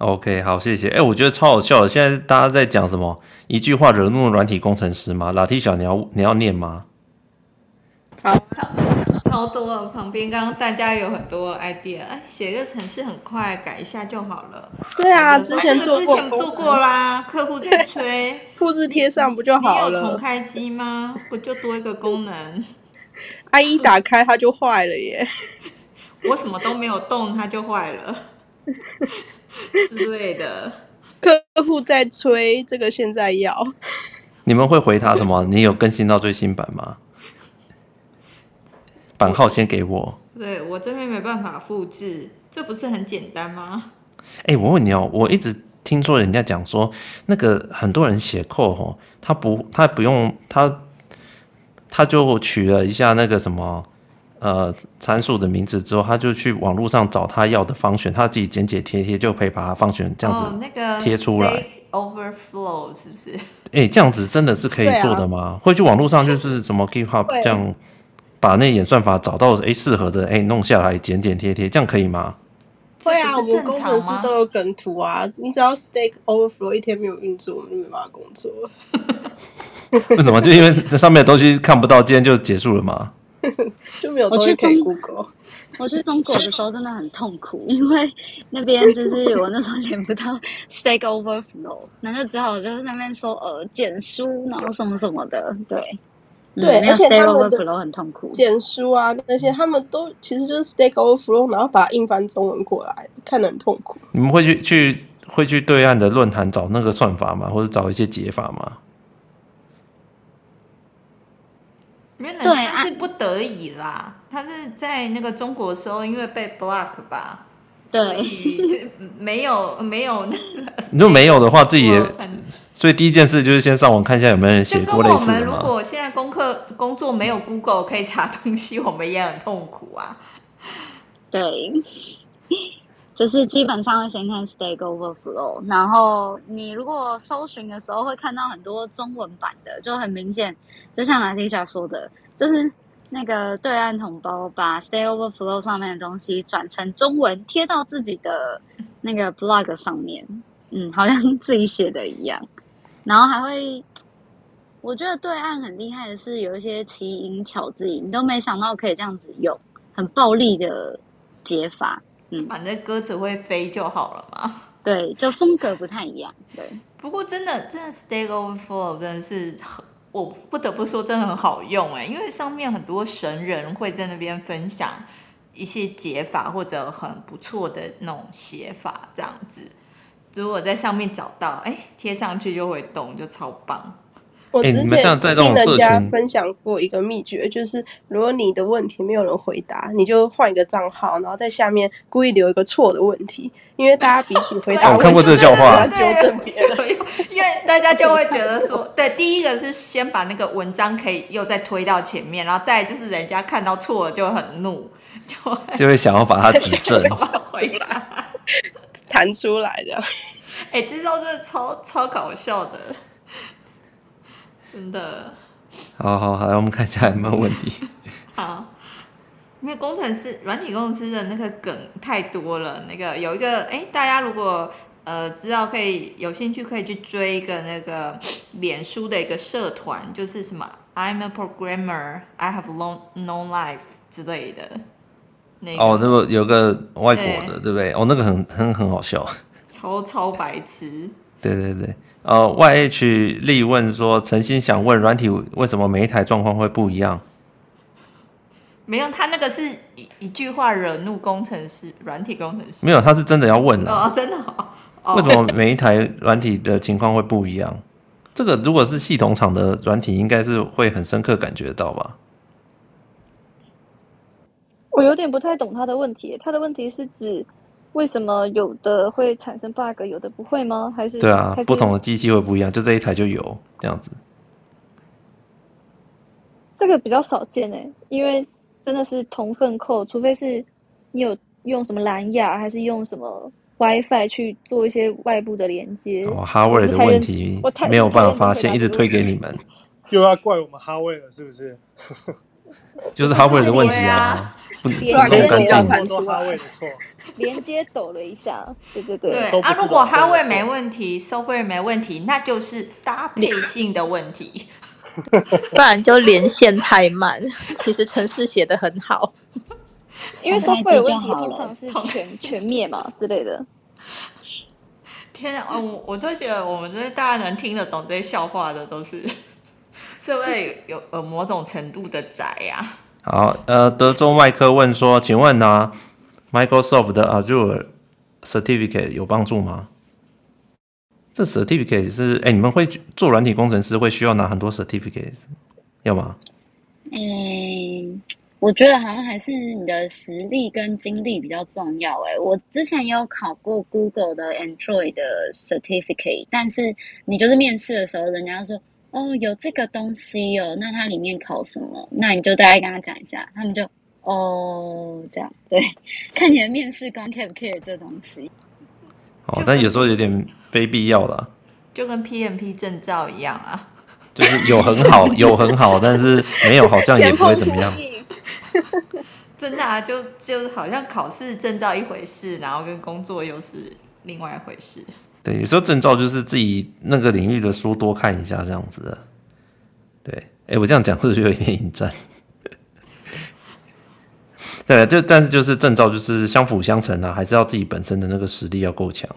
OK，好，谢谢。哎、欸，我觉得超好笑的。现在大家在讲什么？一句话惹怒软体工程师吗？老 T 小，你要你要念吗？好，超超多。旁边刚刚大家有很多 idea，哎，写个程式很快，改一下就好了。对啊，之前做过，之前做过啦。客户在催，复制贴上不就好了？你有重开机吗？不就多一个功能？IE 打开它就坏了耶！我什么都没有动，它就坏了 之类的。客户在催，这个现在要。你们会回他什么？你有更新到最新版吗？版号先给我。对，我这边没办法复制，这不是很简单吗？哎、欸，我问你哦，我一直听说人家讲说，那个很多人写 code 哦，他不，他不用他，他就取了一下那个什么呃参数的名字之后，他就去网络上找他要的 function，他自己剪剪贴贴就可以把它 function 这样子贴出来。哦那个、Overflow 是不是？哎、欸，这样子真的是可以做的吗？啊、会去网络上就是什么 GitHub 这样。把那演算法找到哎适合的哎弄下来剪剪贴贴，这样可以吗？会啊，我们工程师都有梗图啊。你只要 Stack Overflow 一天没有运作，我们就没办法工作。为什么？就因为这上面的东西看不到，今天就结束了吗？就没有东西可以 Google。我去中国的时候真的很痛苦，因为那边就是我那时候连不到 Stack Overflow，那就只好就是那边说呃简书，然后什么什么的，对。对，嗯、而且他们的很痛苦，简书啊那些，他们都其实就是 Stack Overflow，然后把它硬翻中文过来，看得很痛苦。你们会去去会去对岸的论坛找那个算法吗？或者找一些解法吗？原来他是不得已啦，他是在那个中国的时候，因为被 block 吧。对，没有没有那 如果没有的话，自己也。所以第一件事就是先上网看一下有没有人写过类似的我们如果现在功课工作没有 Google 可以查东西，我们也很痛苦啊。对，就是基本上会先看 Stack Overflow，然后你如果搜寻的时候会看到很多中文版的，就很明显，就像 Latisha 说的，就是那个对岸同胞把 Stack Overflow 上面的东西转成中文贴到自己的那个 blog 上面，嗯，好像自己写的一样。然后还会，我觉得对岸很厉害的是有一些奇淫巧技，你都没想到可以这样子用，很暴力的解法。嗯，反正歌词会飞就好了嘛。对，就风格不太一样。对，不过真的，真的 Stack Overflow 真的是很，我不得不说真的很好用哎，因为上面很多神人会在那边分享一些解法或者很不错的那种写法，这样子。如果在上面找到，哎，贴上去就会动，就超棒。我之前听人家分享过一个秘诀，就是如果你的问题没有人回答，你就换一个账号，然后在下面故意留一个错的问题，因为大家比起回答，我看过这个笑话，纠正别人，因为大家就会觉得说，对，第一个是先把那个文章可以又再推到前面，然后再就是人家看到错了就很怒，就会就会想要把它指正回来。弹出来的，哎、欸，这招真的超超搞笑的，真的。好好好，我们看一下有没有问题。好，因为工程师、软体工程师的那个梗太多了。那个有一个，哎、欸，大家如果呃知道，可以有兴趣可以去追一个那个脸书的一个社团，就是什么 I'm a programmer, I have long no life 之类的。那个、哦，那个有个外国的，对不对？哦，那个很很很好笑，超超白痴。对对对，呃，YH 力问说，诚心想问，软体为什么每一台状况会不一样？没有，他那个是一一句话惹怒工程师，软体工程师。没有，他是真的要问的。哦，真的、哦。为什么每一台软体的情况会不一样？这个如果是系统厂的软体，应该是会很深刻感觉到吧？我有点不太懂他的问题，他的问题是指为什么有的会产生 bug，有的不会吗？还是对啊，不同的机器会不一样，就这一台就有这样子。这个比较少见诶，因为真的是同份 code，除非是你有用什么蓝牙，还是用什么 WiFi 去做一些外部的连接。哦，哈维的问题没有办法发现，一直推给你们，又要怪我们哈维了是不是？就是哈维尔的问题啊，不连接讲太多哈维的错，连接抖了一下，对对对。对啊，如果哈维没问题，software 没问题，那就是搭配性的问题。不然就连线太慢。其实程式写的很好，因为 software 有问题通常是全全灭嘛之类的。天啊，我我都觉得我们这些大家能听得懂这些笑话的都是。是不是有呃某种程度的宅呀、啊？好，呃，德州麦克问说，请问呢、啊、，Microsoft 的 Azure Certificate 有帮助吗？这 Certificate 是，哎、欸，你们会做软体工程师会需要拿很多 Certificate，要吗？嗯，我觉得好像还是你的实力跟经历比较重要。哎，我之前也有考过 Google 的 Android 的 Certificate，但是你就是面试的时候，人家说。哦，有这个东西哦，那它里面考什么？那你就大概跟他讲一下，他们就哦这样，对，看你的面试官 care 不 care 这东西。哦，但有时候有点非必要了，就跟 PMP 证照一样啊，就是有很好，有很好，但是没有好像也不会怎么样。真的啊，就就是好像考试证照一回事，然后跟工作又是另外一回事。对，有时候证照就是自己那个领域的书多看一下这样子的。对，哎，我这样讲是不是有点引战？对，就但是就是证照就是相辅相成啊，还是要自己本身的那个实力要够强。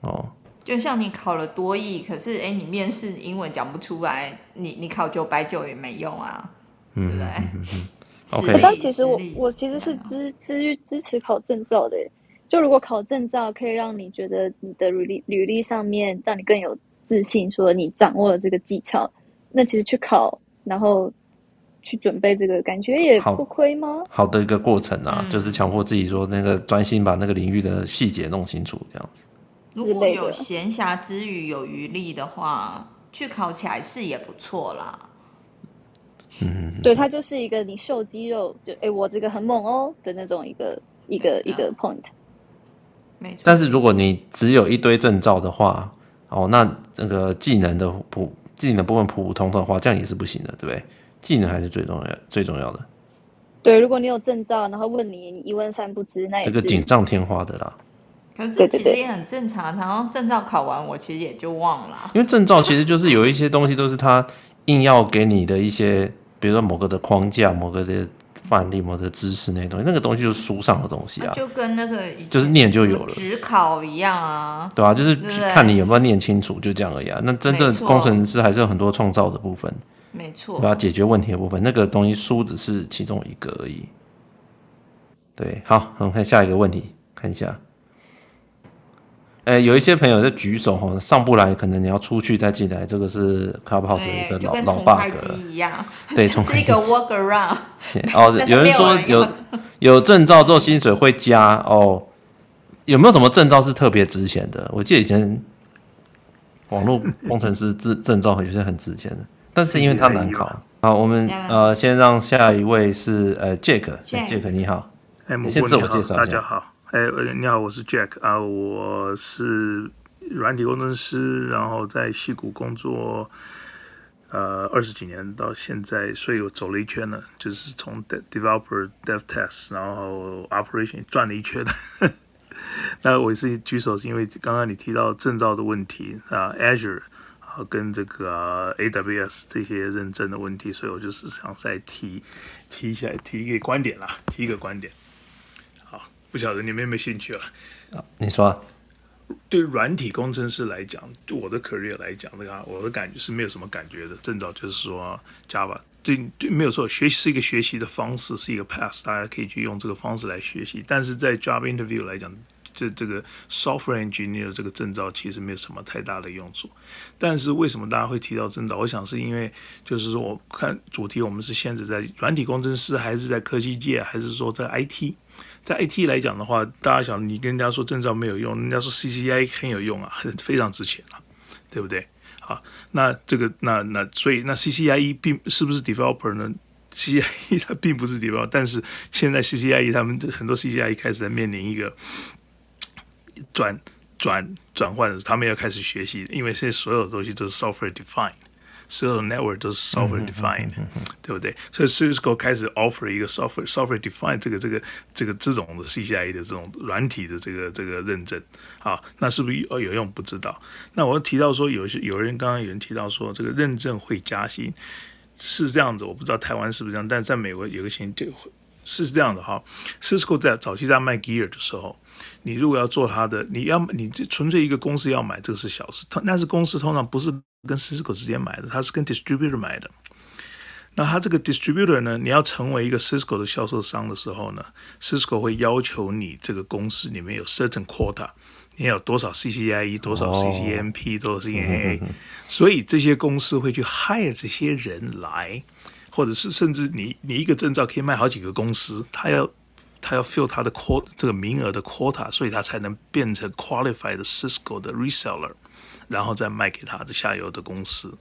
哦，就像你考了多译，可是哎，你面试英文讲不出来，你你考九百九也没用啊，嗯、对不对？嗯嗯、OK，但其实我我其实是支支支持考证照的。就如果考证照可以让你觉得你的履历履历上面让你更有自信，说你掌握了这个技巧，那其实去考，然后去准备这个，感觉也不亏吗？好，好的一个过程啊，嗯、就是强迫自己说那个专心把那个领域的细节弄清楚，这样子。如果有闲暇之余有余力的话，去考起来是也不错啦。嗯，对，它就是一个你秀肌肉，就哎我这个很猛哦的那种一个一个一个 point。但是如果你只有一堆证照的话，哦，那那个技能的普技能部分普普通通的话，这样也是不行的，对不对？技能还是最重要最重要的。对，如果你有证照，然后问你，你一问三不知，那也是这个锦上添花的啦。可是这其实也很正常，然后证照考完，我其实也就忘了。因为证照其实就是有一些东西都是他硬要给你的一些，比如说某个的框架，某个的。范例模的知识那些东西，那个东西就是书上的东西啊，就跟那个就是念就有了，只考一样啊，对啊，就是看你有没有念清楚，就这样而已啊。那真正工程师还是有很多创造的部分，没错，对啊，解决问题的部分，那个东西书只是其中一个而已。对，好，我们看下一个问题，看一下。哎、欸，有一些朋友在举手哈，上不来，可能你要出去再进来，这个是 Clubhouse 的一个老老 bug 一样，对，这是一个 workaround。哦，有人说有有证照之后薪水会加哦，有没有什么证照是特别值钱的？我记得以前网络工程师证证照有些很值钱的，但是因为它难考。好，我们呃先让下一位是呃 Jack，Jack 你好，你先自我介绍一下。大家好。哎，你好，我是 Jack 啊，我是软体工程师，然后在西谷工作，呃，二十几年到现在，所以我走了一圈了，就是从 developer、dev test，然后 operation 转了一圈的。那我是举手，是因为刚刚你提到证照的问题啊，Azure 啊，跟这个、AWS 这些认证的问题，所以我就是想再提提一下，提一个观点啦，提一个观点。不晓得你们有没有兴趣啊？啊，你说，对软体工程师来讲，就我的 career 来讲，这个我的感觉是没有什么感觉的。证照就是说 Java，对对，没有错，学习是一个学习的方式，是一个 pass，大家可以去用这个方式来学习。但是在 job interview 来讲，这这个 software engineer 这个证照其实没有什么太大的用处，但是为什么大家会提到证照？我想是因为就是说，我看主题我们是限制在软体工程师，还是在科技界，还是说在 IT？在 IT 来讲的话，大家想你跟人家说证照没有用，人家说 CCI 很有用啊，很 非常值钱啊，对不对？好，那这个那那所以那 CCIE 并是不是 developer 呢？CCIE 它并不是 developer，但是现在 CCIE 他们很多 CCIE 开始在面临一个。转转转换的，他们要开始学习，因为现在所有东西都是 software defined。所有的 network 都是 software defined，、嗯、对不对？所以 Cisco 开始 offer 一个 software software defined 这个这个这个这种的 CCIE 的这种软体的这个这个认证，好，那是不是有有用？不知道。那我提到说有些有人刚刚有人提到说这个认证会加薪，是这样子，我不知道台湾是不是这样，但是在美国有个情况是这样的哈。Cisco 在早期在卖 gear 的时候，你如果要做它的，你要你纯粹一个公司要买这个是小事，那是公司通常不是。跟 Cisco 之间买的，他是跟 distributor 买的。那他这个 distributor 呢，你要成为一个 Cisco 的销售商的时候呢，Cisco 会要求你这个公司里面有 certain quota，你有多少 CCIE，多少 CCNP，多少 CNA。所以这些公司会去 hire 这些人来，或者是甚至你你一个证照可以卖好几个公司，他要他要 fill 他的 quota 这个名额的 quota，所以他才能变成 qualified Cisco 的 reseller。然后再卖给他的下游的公司，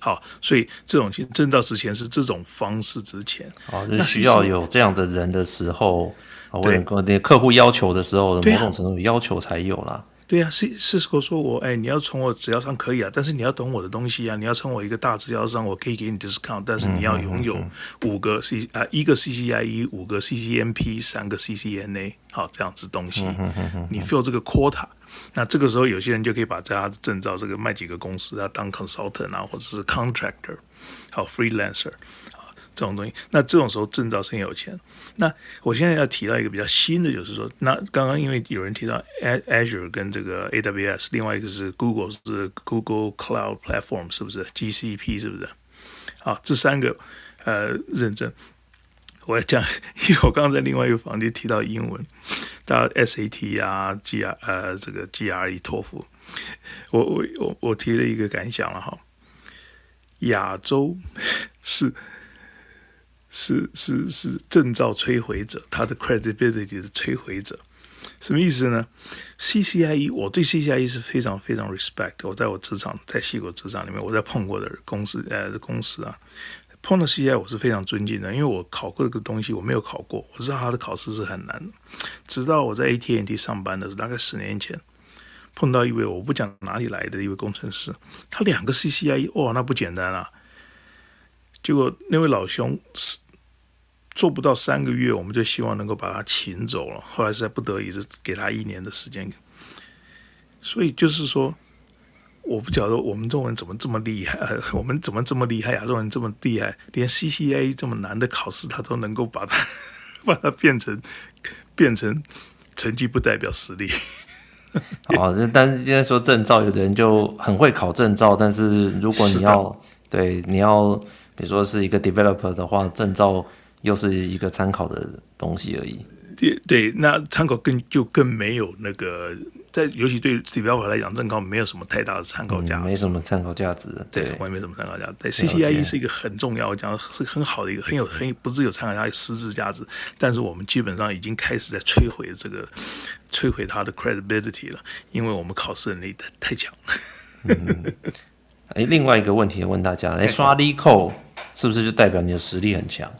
好，所以这种正道之前是这种方式之前，哦，就是需要有这样的人的时候，啊，或者客户要求的时候，某种程度要求才有啦。对呀、啊，是 Cisco 说我哎，你要从我直销商可以啊，但是你要懂我的东西啊，你要从我一个大直销商，我可以给你 discount，但是你要拥有五个 C 啊，一个 CCIE，五个 CCNP，三个 CCNA，好，这样子东西，你 fill 这个 quota，那这个时候有些人就可以把这家的证照这个卖几个公司啊，当 consultant 啊，或者是 contractor，好 freelancer。这种东西，那这种时候证照是很有钱。那我现在要提到一个比较新的，就是说，那刚刚因为有人提到 Azure 跟这个 AWS，另外一个是 Google 是 Google Cloud Platform，是不是 GCP？是不是？好，这三个呃认证，我要讲，因为我刚刚在另外一个房间提到英文，到 SAT 啊，GR 呃这个 GRE 托福，我我我我提了一个感想了哈，亚洲是。是是是证照摧毁者，他的 credibility 是摧毁者，什么意思呢？CCIE，我对 CCIE 是非常非常 respect。我在我职场，在西国职场里面，我在碰过的公司，呃，公司啊，碰到 CCIE 我是非常尊敬的，因为我考过这个东西，我没有考过，我知道他的考试是很难的。直到我在 AT&T 上班的时候，大概十年前，碰到一位我不讲哪里来的一位工程师，他两个 CCIE，哇，那不简单啊！结果那位老兄是做不到三个月，我们就希望能够把他请走了。后来实在不得已，是给他一年的时间。所以就是说，我不晓得我们中文怎么这么厉害，我们怎么这么厉害？亚洲人这么厉害，连 CCA 这么难的考试，他都能够把它 把它变成变成成绩不代表实力。好，但是今天说证照，有的人就很会考证照，但是如果你要对你要。比如说是一个 developer 的话，证照又是一个参考的东西而已。对对，那参考更就更没有那个，在尤其对 developer 来讲，正高没有什么太大的参考价值，没什么参考价值。对，我也没什么参考价值。对，CCIE 是一个很重要，我讲是很好的一个，很有很不是有参考价值，实质价值。但是我们基本上已经开始在摧毁这个，摧毁它的 credibility 了，因为我们考试能力太太强了。嗯哎，另外一个问题问大家：哎，刷 LeetCode 是不是就代表你的实力很强？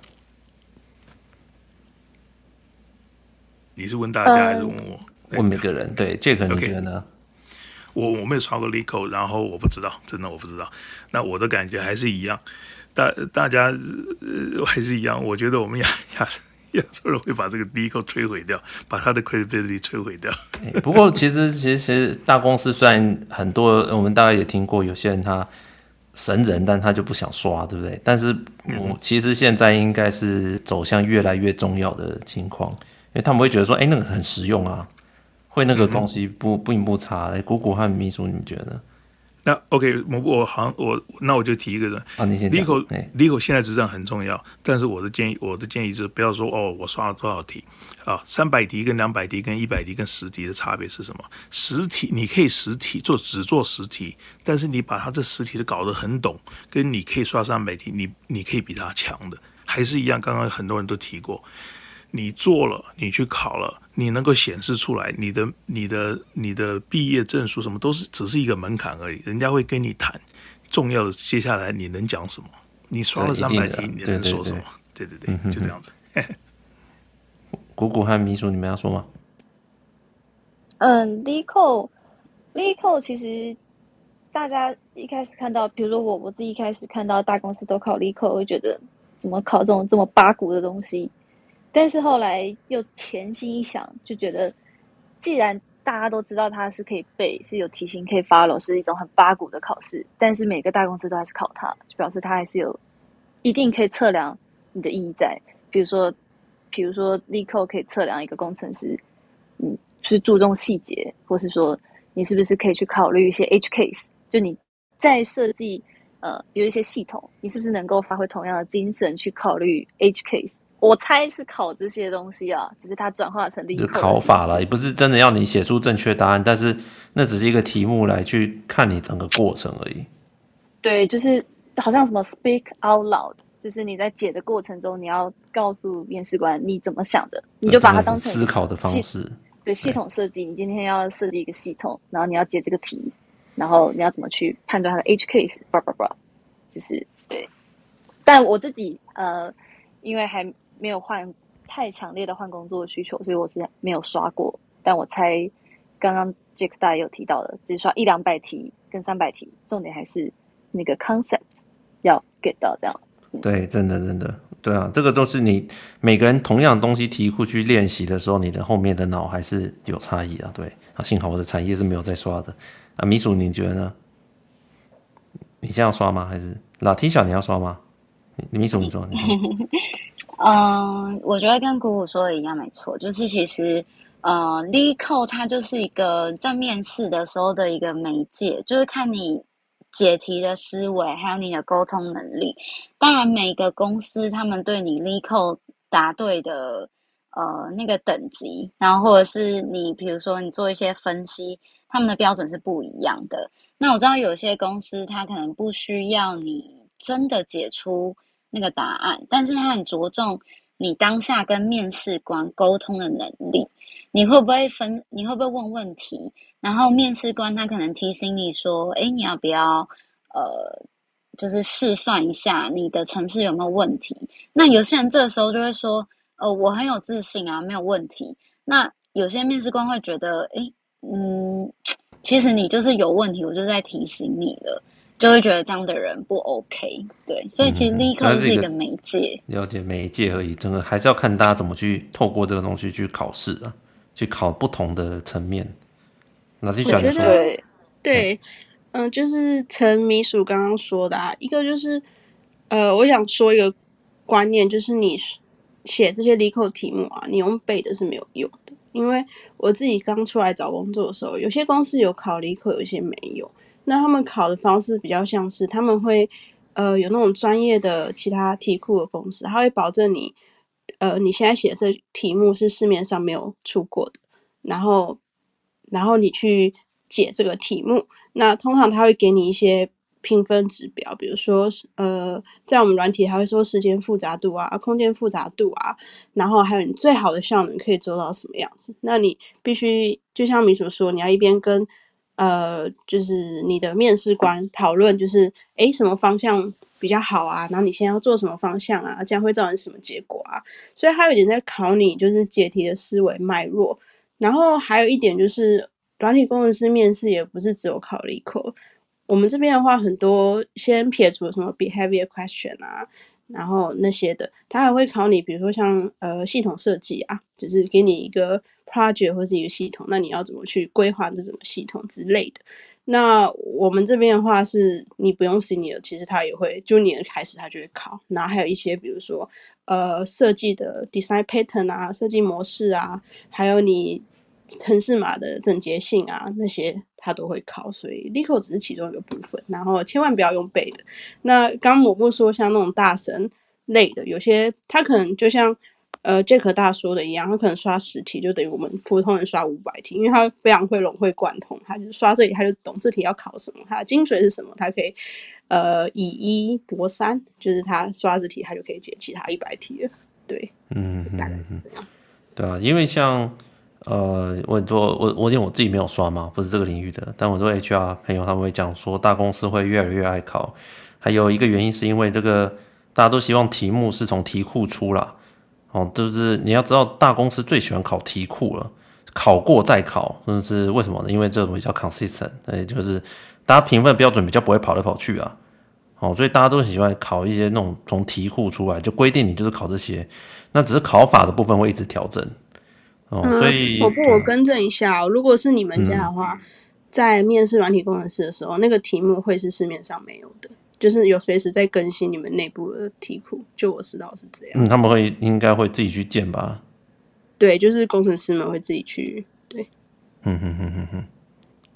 你是问大家还是问我？问每个人。对，这个你觉得呢？我我没有刷过 LeetCode，然后我不知道，真的我不知道。那我的感觉还是一样，大大家呃还是一样。我觉得我们亚亚。亚洲人会把这个 LeetCode 摧毁掉，把他的 credibility 摧毁掉。不过其实其实其实大公司虽然很多，我们大概也听过有些人他神人，但他就不想刷，对不对？但是我其实现在应该是走向越来越重要的情况，因为他们会觉得说，哎，那个很实用啊，会那个东西不并不差。哎，谷谷和秘书，你们觉得？那 OK，我我好像我那我就提一个人啊，你先 LeetCode LeetCode 现在执政很重要，但是我的建议我的建议是不要说哦，我刷了多少题啊，三百题跟两百题跟一百题跟十题的差别是什么？十题你可以十题做只做十题，但是你把它这十题都搞得很懂，跟你可以刷三百题，你你可以比他强的，还是一样。刚刚很多人都提过。你做了，你去考了，你能够显示出来，你的、你的、你的毕业证书什么都是只是一个门槛而已，人家会跟你谈。重要的接下来你能讲什么？你刷了三百题，你能说什么？对对对，就这样子。谷谷和秘书，你们要说吗？嗯，LeetCode，LeetCode 其实大家一开始看到，比如说我我自己一开始看到大公司都考 LeetCode，我会觉得怎么考这种这么八股的东西？但是后来又潜心一想，就觉得既然大家都知道它是可以背，是有题型可以 follow，是一种很八股的考试。但是每个大公司都还是考它，就表示它还是有一定可以测量你的意义在。比如说，比如说 Leeco 可以测量一个工程师，嗯，是注重细节，或是说你是不是可以去考虑一些 edge case，就你在设计呃，比如一些系统，你是不是能够发挥同样的精神去考虑 edge case？我猜是考这些东西啊，只是它转化成另一个考法了，也不是真的要你写出正确答案，但是那只是一个题目来去看你整个过程而已。对，就是好像什么 speak out loud，就是你在解的过程中，你要告诉面试官你怎么想的，你就把它当成思考的方式。对，系统设计，你今天要设计一个系统，然后你要解这个题，然后你要怎么去判断它的 edge case，叭叭叭，就是对。但我自己呃，因为还。没有换太强烈的换工作的需求，所以我是没有刷过。但我猜刚刚 Jack 大也有提到的，就是刷一两百题跟三百题，重点还是那个 concept 要 get 到这样。对，真的真的，对啊，这个都是你每个人同样的东西题库去练习的时候，你的后面的脑还是有差异啊。对啊，幸好我的产业是没有在刷的啊。米鼠，你觉得呢？你现在要刷吗？还是老 T 小你要刷吗？你米鼠你说？你 嗯，我觉得跟鼓鼓说的一样，没错，就是其实，呃 l e c o 它就是一个在面试的时候的一个媒介，就是看你解题的思维，还有你的沟通能力。当然，每个公司他们对你 l e c o 答对的呃那个等级，然后或者是你比如说你做一些分析，他们的标准是不一样的。那我知道有些公司它可能不需要你真的解出。那个答案，但是他很着重你当下跟面试官沟通的能力。你会不会分？你会不会问问题？然后面试官他可能提醒你说：“诶，你要不要呃，就是试算一下你的程式有没有问题？”那有些人这时候就会说：“呃，我很有自信啊，没有问题。”那有些面试官会觉得：“诶，嗯，其实你就是有问题，我就在提醒你了。”就会觉得这样的人不 OK，对，所以其实 LeetCode 是一个媒介，了解媒介而已，真的还是要看大家怎么去透过这个东西去考试啊，去考不同的层面。那就讲说，对，对，嗯、呃，就是陈米鼠刚刚说的啊，一个就是，呃，我想说一个观念，就是你写这些 LeetCode 题目啊，你用背的是没有用的，因为我自己刚出来找工作的时候，有些公司有考 LeetCode，有些没有。那他们考的方式比较像是，他们会，呃，有那种专业的其他题库的公司，他会保证你，呃，你现在写的这题目是市面上没有出过的，然后，然后你去解这个题目，那通常他会给你一些评分指标，比如说，呃，在我们软体还会说时间复杂度啊、空间复杂度啊，然后还有你最好的效能可以做到什么样子，那你必须就像米所说，你要一边跟呃，就是你的面试官讨论，就是诶，什么方向比较好啊？然后你先要做什么方向啊？这样会造成什么结果啊？所以他有点在考你，就是解题的思维脉络。然后还有一点就是，软体工程师面试也不是只有考理科。我们这边的话，很多先撇除什么 behavior question 啊，然后那些的，他还会考你，比如说像呃系统设计啊，就是给你一个。Project 或是一个系统，那你要怎么去规划这种系统之类的？那我们这边的话是，你不用 senior，其实他也会，就你开始他就会考。然后还有一些，比如说呃设计的 design pattern 啊，设计模式啊，还有你程式码的整洁性啊，那些他都会考。所以 LeetCode 只是其中一个部分，然后千万不要用背的。那刚抹布说像那种大神类的，有些他可能就像。呃，Jack 大说的一样，他可能刷十题就等于我们普通人刷五百题，因为他非常会融会贯通，他就刷这里他就懂这题要考什么，他的精髓是什么，他可以呃以一博三，就是他刷这题他就可以解其他一百题了。对，嗯，大概是这样。对啊，因为像呃，我很多我我因为我自己没有刷嘛，不是这个领域的，但我很多 HR 朋友他们会讲说，大公司会越来越爱考，还有一个原因是因为这个大家都希望题目是从题库出啦。哦，就是你要知道，大公司最喜欢考题库了，考过再考，那是为什么呢？因为这种比较 consistent，哎，就是大家评分标准比较不会跑来跑去啊。哦，所以大家都喜欢考一些那种从题库出来就规定你就是考这些，那只是考法的部分会一直调整。哦，嗯、所以我不我更正一下、哦，如果是你们家的话，嗯、在面试软体工程师的时候，那个题目会是市面上没有的，就是有随时在更新你们内部的题库。就我知道是这样。嗯，他们会应该会自己去建吧？对，就是工程师们会自己去。对，嗯哼哼哼哼。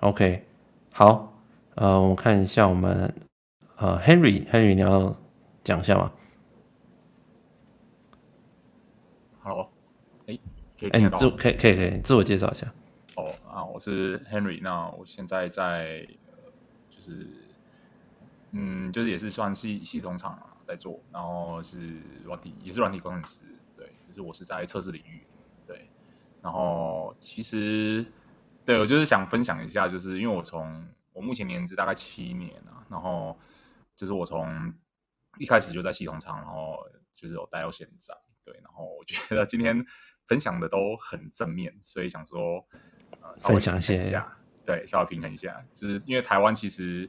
OK，好，呃，我们看一下我们。呃，Henry，Henry，你要讲一下吗？Hello，哎，可以哎，你自可以可以可以自我介绍一下。哦啊，我是 Henry，那我现在在呃，就是嗯，就是也是算系系统厂在做，然后是软体，也是软体工程师，对，只是我是在测试领域，对，然后其实对我就是想分享一下，就是因为我从我目前年资大概七年啊，然后。就是我从一开始就在系统厂，然后就是有待到现在，对。然后我觉得今天分享的都很正面，所以想说，呃，稍微平衡一下，对，稍微平衡一下。就是因为台湾其实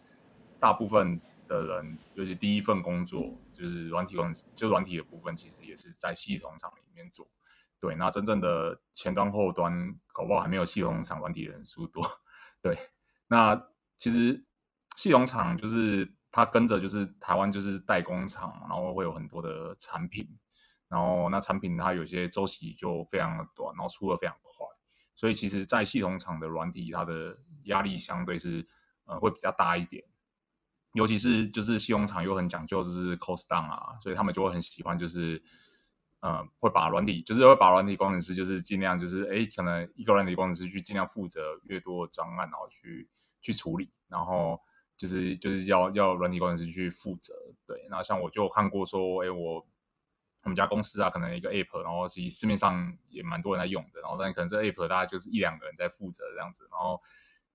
大部分的人，就是第一份工作就是软体工程师，就软体的部分，其实也是在系统厂里面做。对，那真正的前端后端，搞不好还没有系统厂软体的人数多。对，那其实系统厂就是。它跟着就是台湾就是代工厂，然后会有很多的产品，然后那产品它有些周期就非常的短，然后出的非常快，所以其实，在系统厂的软体，它的压力相对是呃会比较大一点，尤其是就是系统厂又很讲究就是 cost down 啊，所以他们就会很喜欢就是呃会把软体就是会把软体工程师就是尽量就是哎可能一个软体工程师去尽量负责越多的专案，然后去去处理，然后。就是就是要要软体工程师去负责，对。那像我就看过说，哎，我我们家公司啊，可能一个 app，然后其实市面上也蛮多人在用的，然后但可能这 app 大概就是一两个人在负责这样子，然后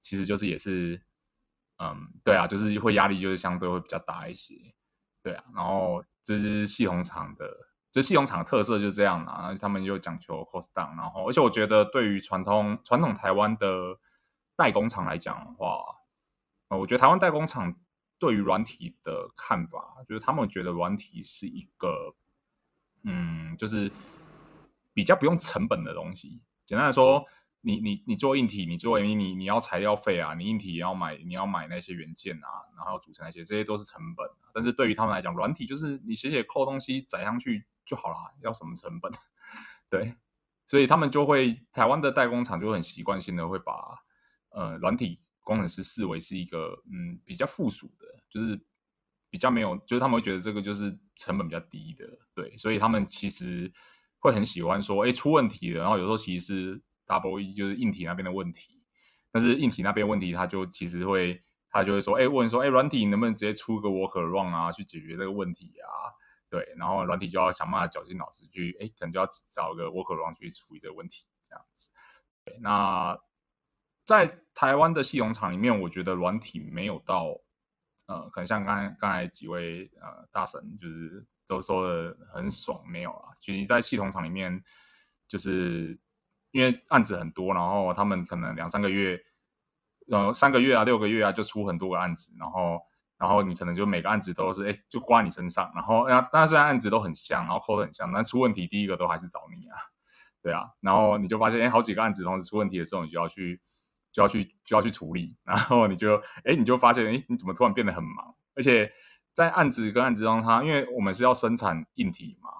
其实就是也是，嗯，对啊，就是会压力就是相对会比较大一些，对啊。然后这是系统厂的，这系统厂的特色就是这样啊，然后他们又讲求 cost down，然后而且我觉得对于传统传统台湾的代工厂来讲的话。我觉得台湾代工厂对于软体的看法，就是他们觉得软体是一个，嗯，就是比较不用成本的东西。简单来说，你你你做硬体，你做你你你要材料费啊，你硬体也要买，你要买那些元件啊，然后组成那些，这些都是成本。但是对于他们来讲，软体就是你写写扣东西载上去就好了，要什么成本？对，所以他们就会台湾的代工厂就很习惯性的会把呃软体。工程师视为是一个嗯比较附属的，就是比较没有，就是他们会觉得这个就是成本比较低的，对，所以他们其实会很喜欢说，哎，出问题了，然后有时候其实 double E，就是硬体那边的问题，但是硬体那边问题，他就其实会他就会说，哎，问说，哎，软体能不能直接出个 workaround 啊，去解决这个问题啊？对，然后软体就要想办法绞尽脑汁去，哎，可能就要找个 workaround 去处理这个问题，这样子，对，那。在台湾的系统厂里面，我觉得软体没有到，呃，可能像刚刚才几位呃大神就是都说的很爽，没有啊。其实，在系统厂里面，就是因为案子很多，然后他们可能两三个月，呃，三个月啊，六个月啊，就出很多个案子，然后，然后你可能就每个案子都是，哎，就挂你身上，然后，那当然虽然案子都很像，然后扣的很像，但出问题第一个都还是找你啊，对啊，然后你就发现，哎，好几个案子同时出问题的时候，你就要去。就要去就要去处理，然后你就哎，你就发现哎，你怎么突然变得很忙？而且在案子跟案子中，它因为我们是要生产硬体嘛，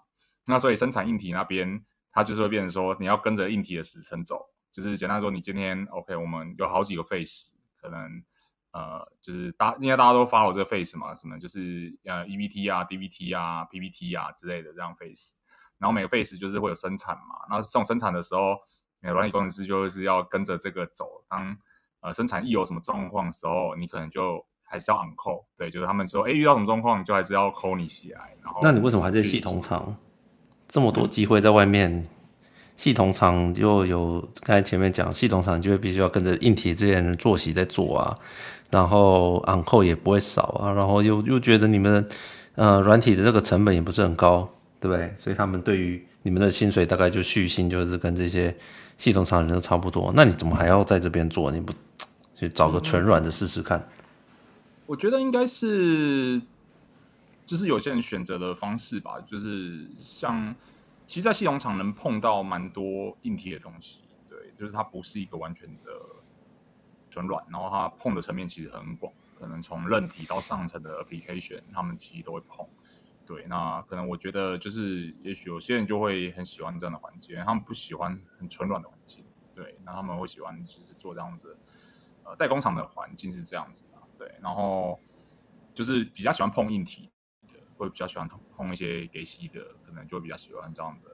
那所以生产硬体那边，它就是会变成说你要跟着硬体的时程走。就是简单说，你今天 OK，我们有好几个 phase，可能呃，就是大应该大家都 follow 这个 phase 嘛，什么就是呃 EVT 啊、DVT 啊、PPT 啊之类的这样 phase，然后每个 phase 就是会有生产嘛，然后这种生产的时候。软体工程师就是要跟着这个走，当呃生产一有什么状况的时候，你可能就还是要 on call。对，就是他们说，哎，遇到什么状况，就还是要 call 你起来。然后，那你为什么还在系统厂？这么多机会在外面，嗯、系统厂又有刚才前面讲，系统厂就会必须要跟着硬体这些人作息在做啊，然后昂扣也不会少啊，然后又又觉得你们呃软体的这个成本也不是很高，对不对？所以他们对于你们的薪水大概就续薪，就是跟这些系统厂人都差不多。那你怎么还要在这边做？你不去找个纯软的试试看？我觉得应该是，就是有些人选择的方式吧。就是像，其实，在系统厂能碰到蛮多硬体的东西。对，就是它不是一个完全的纯软，然后它碰的层面其实很广。可能从韧体到上层的 application，他们其实都会碰。对，那可能我觉得就是，也许有些人就会很喜欢这样的环境，他们不喜欢很纯软的环境。对，那他们会喜欢就是做这样子，呃，代工厂的环境是这样子的。对，然后就是比较喜欢碰硬体的，会比较喜欢碰一些给息的，可能就会比较喜欢这样的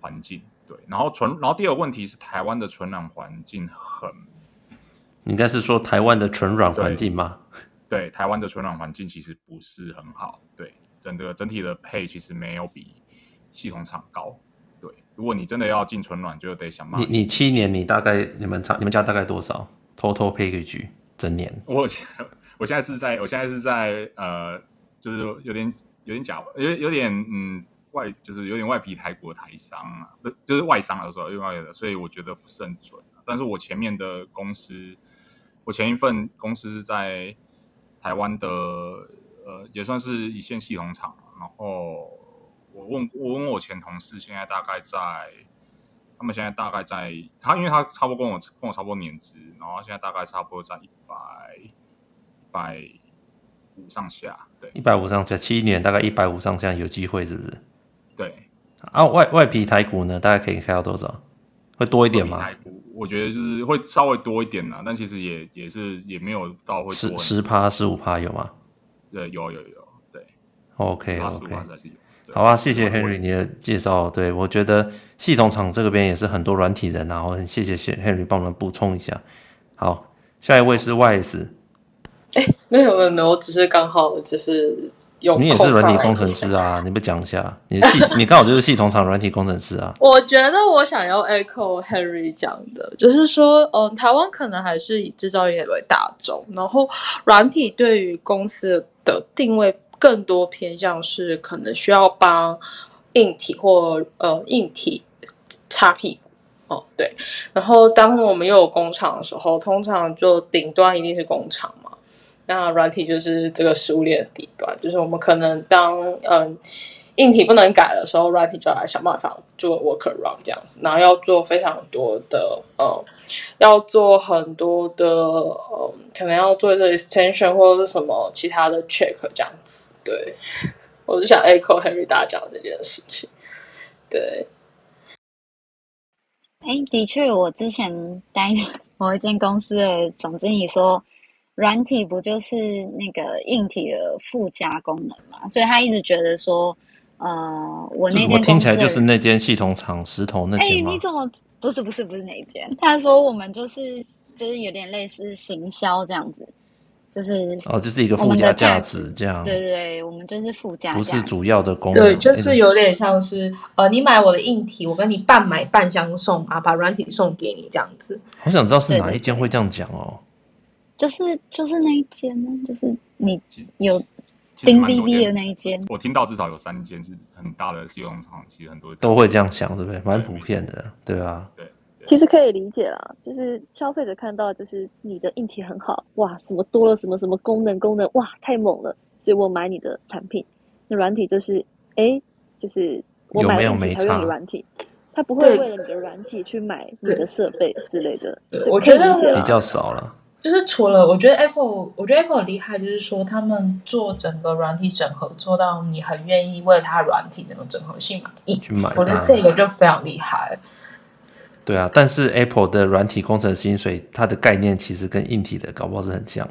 环境。对，然后纯，然后第二个问题是台湾的纯软环境很。应该是说台湾的纯软环境吗？对，对，台湾的纯软环境其实不是很好。对，整个整体的配其实没有比系统厂高。对，如果你真的要进纯软，就得想办法。你你七年，你大概你们厂你们家大概多少？Total package 整年？我我现在是在我现在是在呃，就是有点有点假，有有点嗯外，就是有点外皮台国台商啊，不就是外商的时候，另外的，所以我觉得不是很准。但是我前面的公司。我前一份公司是在台湾的，呃，也算是一线系统厂。然后我问我问我前同事，现在大概在，他们现在大概在他，因为他差不多跟我跟我差不多年资，然后现在大概差不多在一百一百五上下，对，一百五上下，七年大概一百五上下，有机会是不是？对。啊，外外皮台股呢，大概可以开到多少？会多一点吗？我觉得就是会稍微多一点啦，但其实也也是也没有到会多十十趴十五趴有吗？对，有有有，对，OK OK，好啊，谢谢 Henry 你的介绍。对，我觉得系统厂这个边也是很多软体人，然后很谢谢 Henry 帮我们补充一下。好，下一位是 YS。哎，没有没有没有，我只是刚好就是用。你也是软体工程师啊？你不讲一下？你系你刚好就是系统厂软体工程师啊？我觉得我想要 echo Henry 讲的，就是说，嗯，台湾可能还是以制造业为大众，然后软体对于公司的定位更多偏向是可能需要帮硬体或呃硬体擦屁股哦，对。然后当我们又有工厂的时候，通常就顶端一定是工厂嘛。那软体就是这个食物链的底端，就是我们可能当嗯硬体不能改的时候，软体就要来想办法做 workaround 这样子，然后要做非常多的嗯，要做很多的嗯，可能要做一个 extension 或者是什么其他的 check 这样子。对，我就想 echo Henry 大家讲这件事情。对，哎，的确，我之前待某一间公司的总经理说。软体不就是那个硬体的附加功能嘛？所以他一直觉得说，呃，我那间听起来就是那间系统厂石头那间。哎，你怎么不是不是不是那间？他说我们就是就是有点类似行销这样子，就是哦，就是一个附加价值这样。对对对，我们就是附加，不是主要的功能。对，就是有点像是呃，你买我的硬体，我跟你半买半相送啊，把软体送给你这样子。好想知道是哪一间会这样讲哦。就是就是那一间呢，就是你有钉 BB 的那一间。我听到至少有三间是很大的系统厂，其实很多都会这样想，对不对？蛮普遍的，对啊。对，其实可以理解啦，就是消费者看到就是你的硬体很好，哇，什么多了什么什么功能功能，哇，太猛了，所以我买你的产品。那软体就是，哎，就是我买硬体才用你软体，他不会为了你的软体去买你的设备之类的。我觉得比较少了。就是除了我觉得 Apple，我觉得 Apple 很厉害，就是说他们做整个软体整合，做到你很愿意为它软体整个整合性满意。去买，我觉得这个就非常厉害。对啊，但是 Apple 的软体工程薪水，它的概念其实跟硬体的搞不好是很像，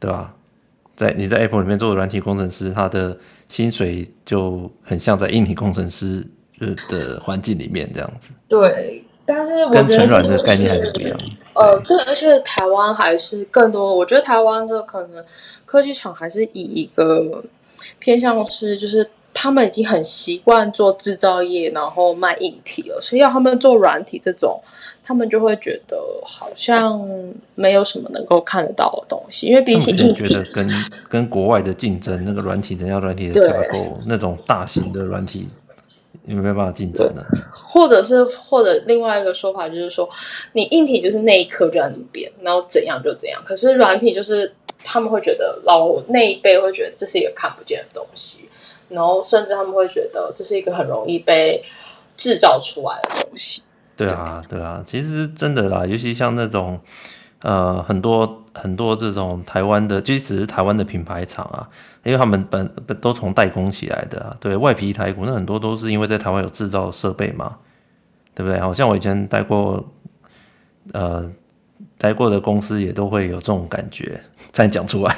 对吧？在你在 Apple 里面做的软体工程师，他的薪水就很像在硬体工程师的环境里面这样子。对。但是我觉得这个概念还是不一样。呃，对，而且台湾还是更多。我觉得台湾的可能科技厂还是以一个偏向是，就是他们已经很习惯做制造业，然后卖硬体了，所以要他们做软体这种，他们就会觉得好像没有什么能够看得到的东西，因为比起硬体，觉得跟跟国外的竞争，那个软体人家软体的架构，那种大型的软体，你没有办法竞争的。或者是或者另外一个说法就是说，你硬体就是那一刻就在那边，然后怎样就怎样，可是软体就是他们会觉得老那一辈会觉得这是一个看不见的东西。然后甚至他们会觉得这是一个很容易被制造出来的东西。对啊，对啊，其实真的啦，尤其像那种呃很多很多这种台湾的，即使是台湾的品牌厂啊，因为他们本都从代工起来的啊，对外皮台股，那很多都是因为在台湾有制造设备嘛，对不对？好像我以前待过呃待过的公司也都会有这种感觉，再讲出来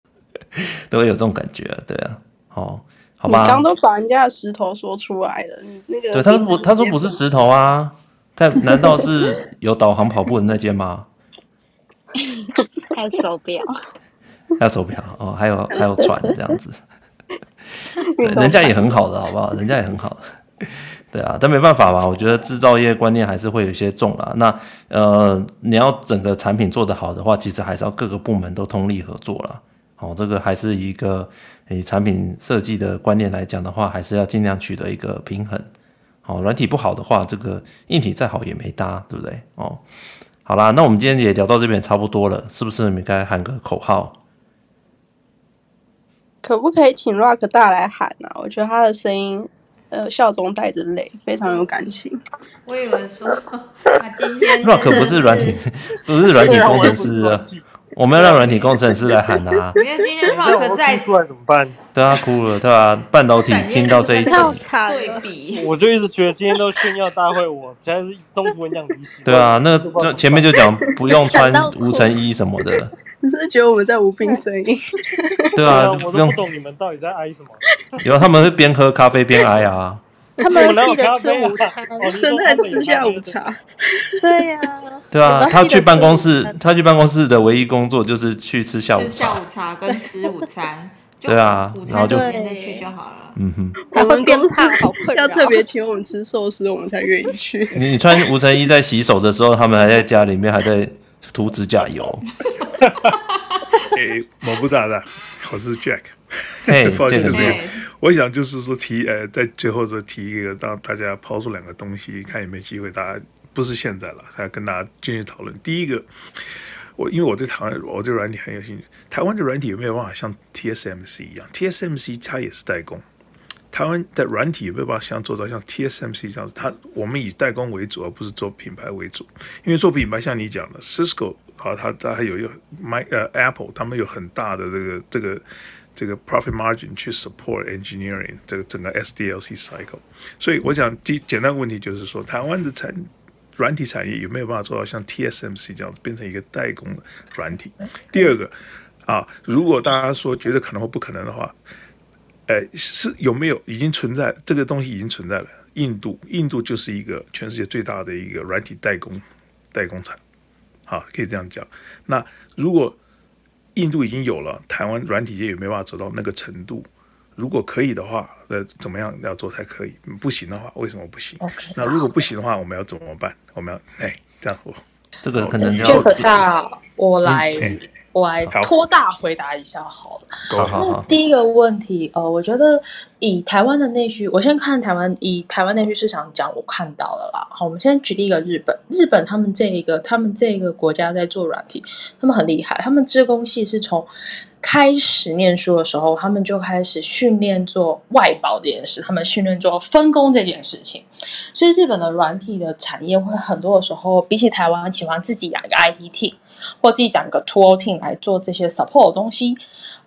都会有这种感觉，对啊。哦，好吧。你刚都把人家的石头说出来了，你那个。对，他说不，他说不是石头啊，他难道是有导航跑步的那间吗？还有手表，还有手表哦，还有 还有船这样子，对，人家也很好的，好不好？人家也很好的，对啊，但没办法吧？我觉得制造业观念还是会有些重啊。那呃，你要整个产品做得好的话，其实还是要各个部门都通力合作啦。哦，这个还是一个。以产品设计的观念来讲的话，还是要尽量取得一个平衡。好，软体不好的话，这个硬体再好也没搭，对不对？哦，好啦，那我们今天也聊到这边差不多了，是不是？你该喊个口号？可不可以请 Rock 大来喊呢、啊？我觉得他的声音，呃，笑中带着泪，非常有感情。我以为说他今天 Rock 不是软体，不是软体工程师啊。我们要让软体工程师来喊啊！因为今天 Rock 在出来怎么办？对啊，哭了，对吧？半导体听到这一集，对比，我就一直觉得今天都炫耀大会，我实在是中途很想离席。对啊，那个前面就讲不用穿无尘衣什么的。你是觉得我们在无病呻吟？对啊，我都不懂你们到底在哀什么。有他们是边喝咖啡边哀啊。他们记得吃午餐，正在吃下午茶。对呀。对啊，他去办公室，他去办公室的唯一工作就是去吃下午茶。吃下午茶跟吃午餐。对啊，然后就连着去就好了。嗯哼。我们公司要特别请我们吃寿司，我们才愿意去。你穿无尘衣在洗手的时候，他们还在家里面还在涂指甲油。哎，某不大的，我是 Jack。哎，抱歉，我想就是说提呃，在最后说提一个，让大家抛出两个东西，看有没有机会，大家不是现在了，才跟大家继续讨论。第一个，我因为我对台湾，我对软体很有兴趣。台湾的软体有没有办法像 TSMC 一样？TSMC 它也是代工，台湾的软体有没有办法像做到像 TSMC 这样子？它我们以代工为主，而不是做品牌为主。因为做品牌，像你讲的 Cisco 啊，它它还有一个 My 呃 Apple，他们有很大的这个这个。这个 profit margin 去 support engineering 这个整个 SDLC cycle，所以我想简简单问题就是说，台湾的产软体产业有没有办法做到像 TSMC 这样子变成一个代工的软体？第二个啊，如果大家说觉得可能或不可能的话，呃，是有没有已经存在这个东西已经存在了？印度，印度就是一个全世界最大的一个软体代工代工厂，好，可以这样讲。那如果印度已经有了，台湾软体界也没办法走到那个程度。如果可以的话，呃，怎么样要做才可以？不行的话，为什么不行？Okay, 那如果不行的话，我们要怎么办？我们要哎，这样我，这个可能要这个大，我来。嗯我来拖大回答一下好了。那第一个问题，呃，我觉得以台湾的内需，我先看台湾以台湾内需市场讲，我看到了啦。好，我们先举例一个日本，日本他们这一个，他们这个国家在做软体，他们很厉害，他们织工系是从。开始念书的时候，他们就开始训练做外包这件事，他们训练做分工这件事情。所以日本的软体的产业会很多的时候，比起台湾喜欢自己养一个 IT team，或自己讲一个 tool team 来做这些 support 的东西。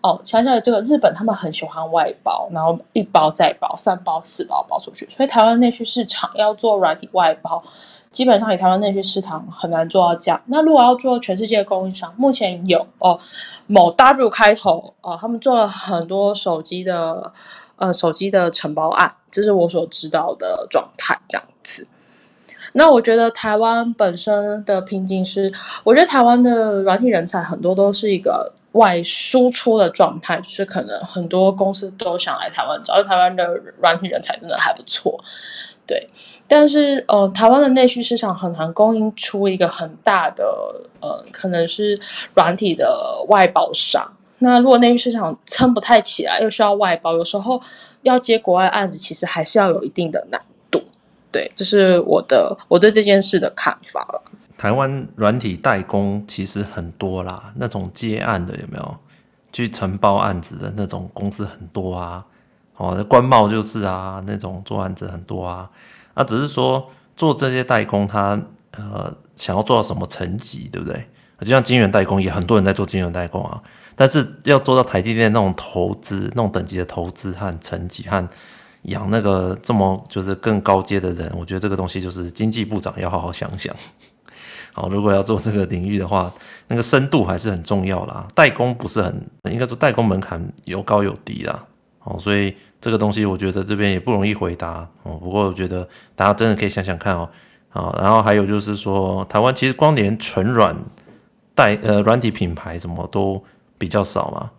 哦，想起来这个日本他们很喜欢外包，然后一包再包，三包四包包出去。所以台湾内需市场要做软体外包。基本上以台湾内需市场很难做到这样。那如果要做全世界的供应商，目前有哦，某 W 开头哦，他们做了很多手机的呃手机的承包案，这是我所知道的状态这样子。那我觉得台湾本身的瓶颈是，我觉得台湾的软体人才很多都是一个外输出的状态，就是可能很多公司都想来台湾找，因为台湾的软体人才真的还不错，对。但是呃，台湾的内需市场很难供应出一个很大的呃，可能是软体的外包商。那如果内需市场撑不太起来，又需要外包，有时候要接国外案子，其实还是要有一定的难度。对，这是我的我对这件事的看法了。台湾软体代工其实很多啦，那种接案的有没有？去承包案子的那种公司很多啊。哦，官贸就是啊，那种做案子很多啊。那只是说做这些代工他，呃想要做到什么层级，对不对？就像晶圆代工，也很多人在做晶圆代工啊。但是要做到台积电那种投资、那种等级的投资和层级，和养那个这么就是更高阶的人，我觉得这个东西就是经济部长要好好想想。好，如果要做这个领域的话，那个深度还是很重要啦。代工不是很，应该说代工门槛有高有低啦。哦，所以这个东西我觉得这边也不容易回答哦。不过我觉得大家真的可以想想看哦。啊，然后还有就是说，台湾其实光连纯软代呃软体品牌什么都。比较少嘛，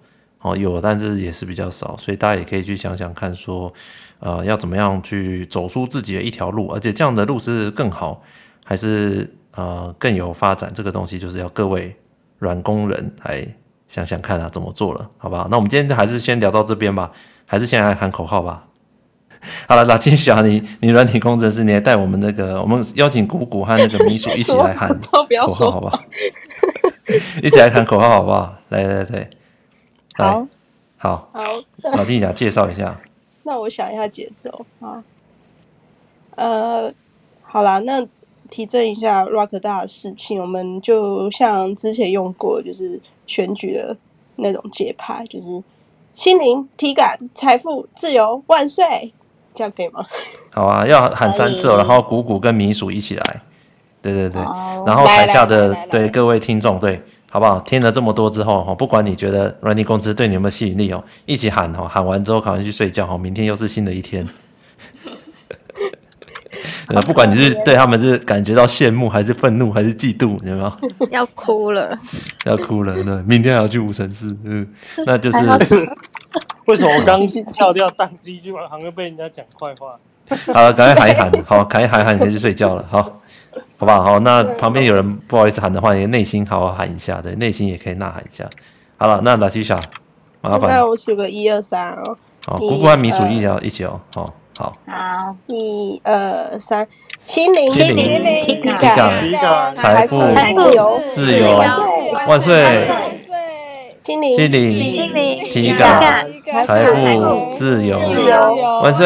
哦，有，但是也是比较少，所以大家也可以去想想看，说，呃，要怎么样去走出自己的一条路，而且这样的路是更好，还是呃更有发展？这个东西就是要各位软工人来想想看啊，怎么做了，好不好？那我们今天还是先聊到这边吧，还是先来喊口号吧。好了，那金小你你软体工程师，你来带我们那个，我们邀请姑姑和那个米鼠一起来喊 口号，好不好？一起来喊口号好不好？来来来，好，好，好，老金想介绍一下。那我想一下节奏啊，呃，好啦，那提振一下 Rock 大的士气，我们就像之前用过，就是选举的那种节拍，就是心灵、体感、财富、自由，万岁！这样可以吗？好啊，要喊三次哦，然后鼓鼓跟米鼠一起来。对对对，然后台下的对各位听众，对，好不好？听了这么多之后，哈，不管你觉得软体公司对你有没有吸引力哦，一起喊哦，喊完之后赶快去睡觉哈，明天又是新的一天。呃，不管你是 对他们是感觉到羡慕，还是愤怒，还是嫉妒，有没有？要哭了，要哭了，对，明天还要去无尘室，嗯，那就是为什么我刚跳掉当机就好像被人家讲坏话？好了，赶快喊一喊，好，赶快喊一喊，你可以去睡觉了，好。好不好？好，那旁边有人不好意思喊的话，你内心好好喊一下，对，内心也可以呐喊一下。好了，那拉基小，麻烦。那我数个一二三哦。好，姑姑和米鼠一起一起哦。好，好。好，一二三，心灵，心灵，体感，体感，财富，自由，自由，万岁，心灵，心灵，体感，财富，自由，万岁。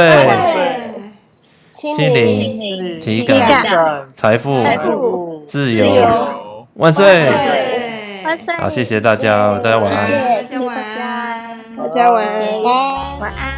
心灵、体感、财富、自由，万岁！万岁！好，谢谢大家，大家晚安。谢谢大家，大家。晚安，晚安。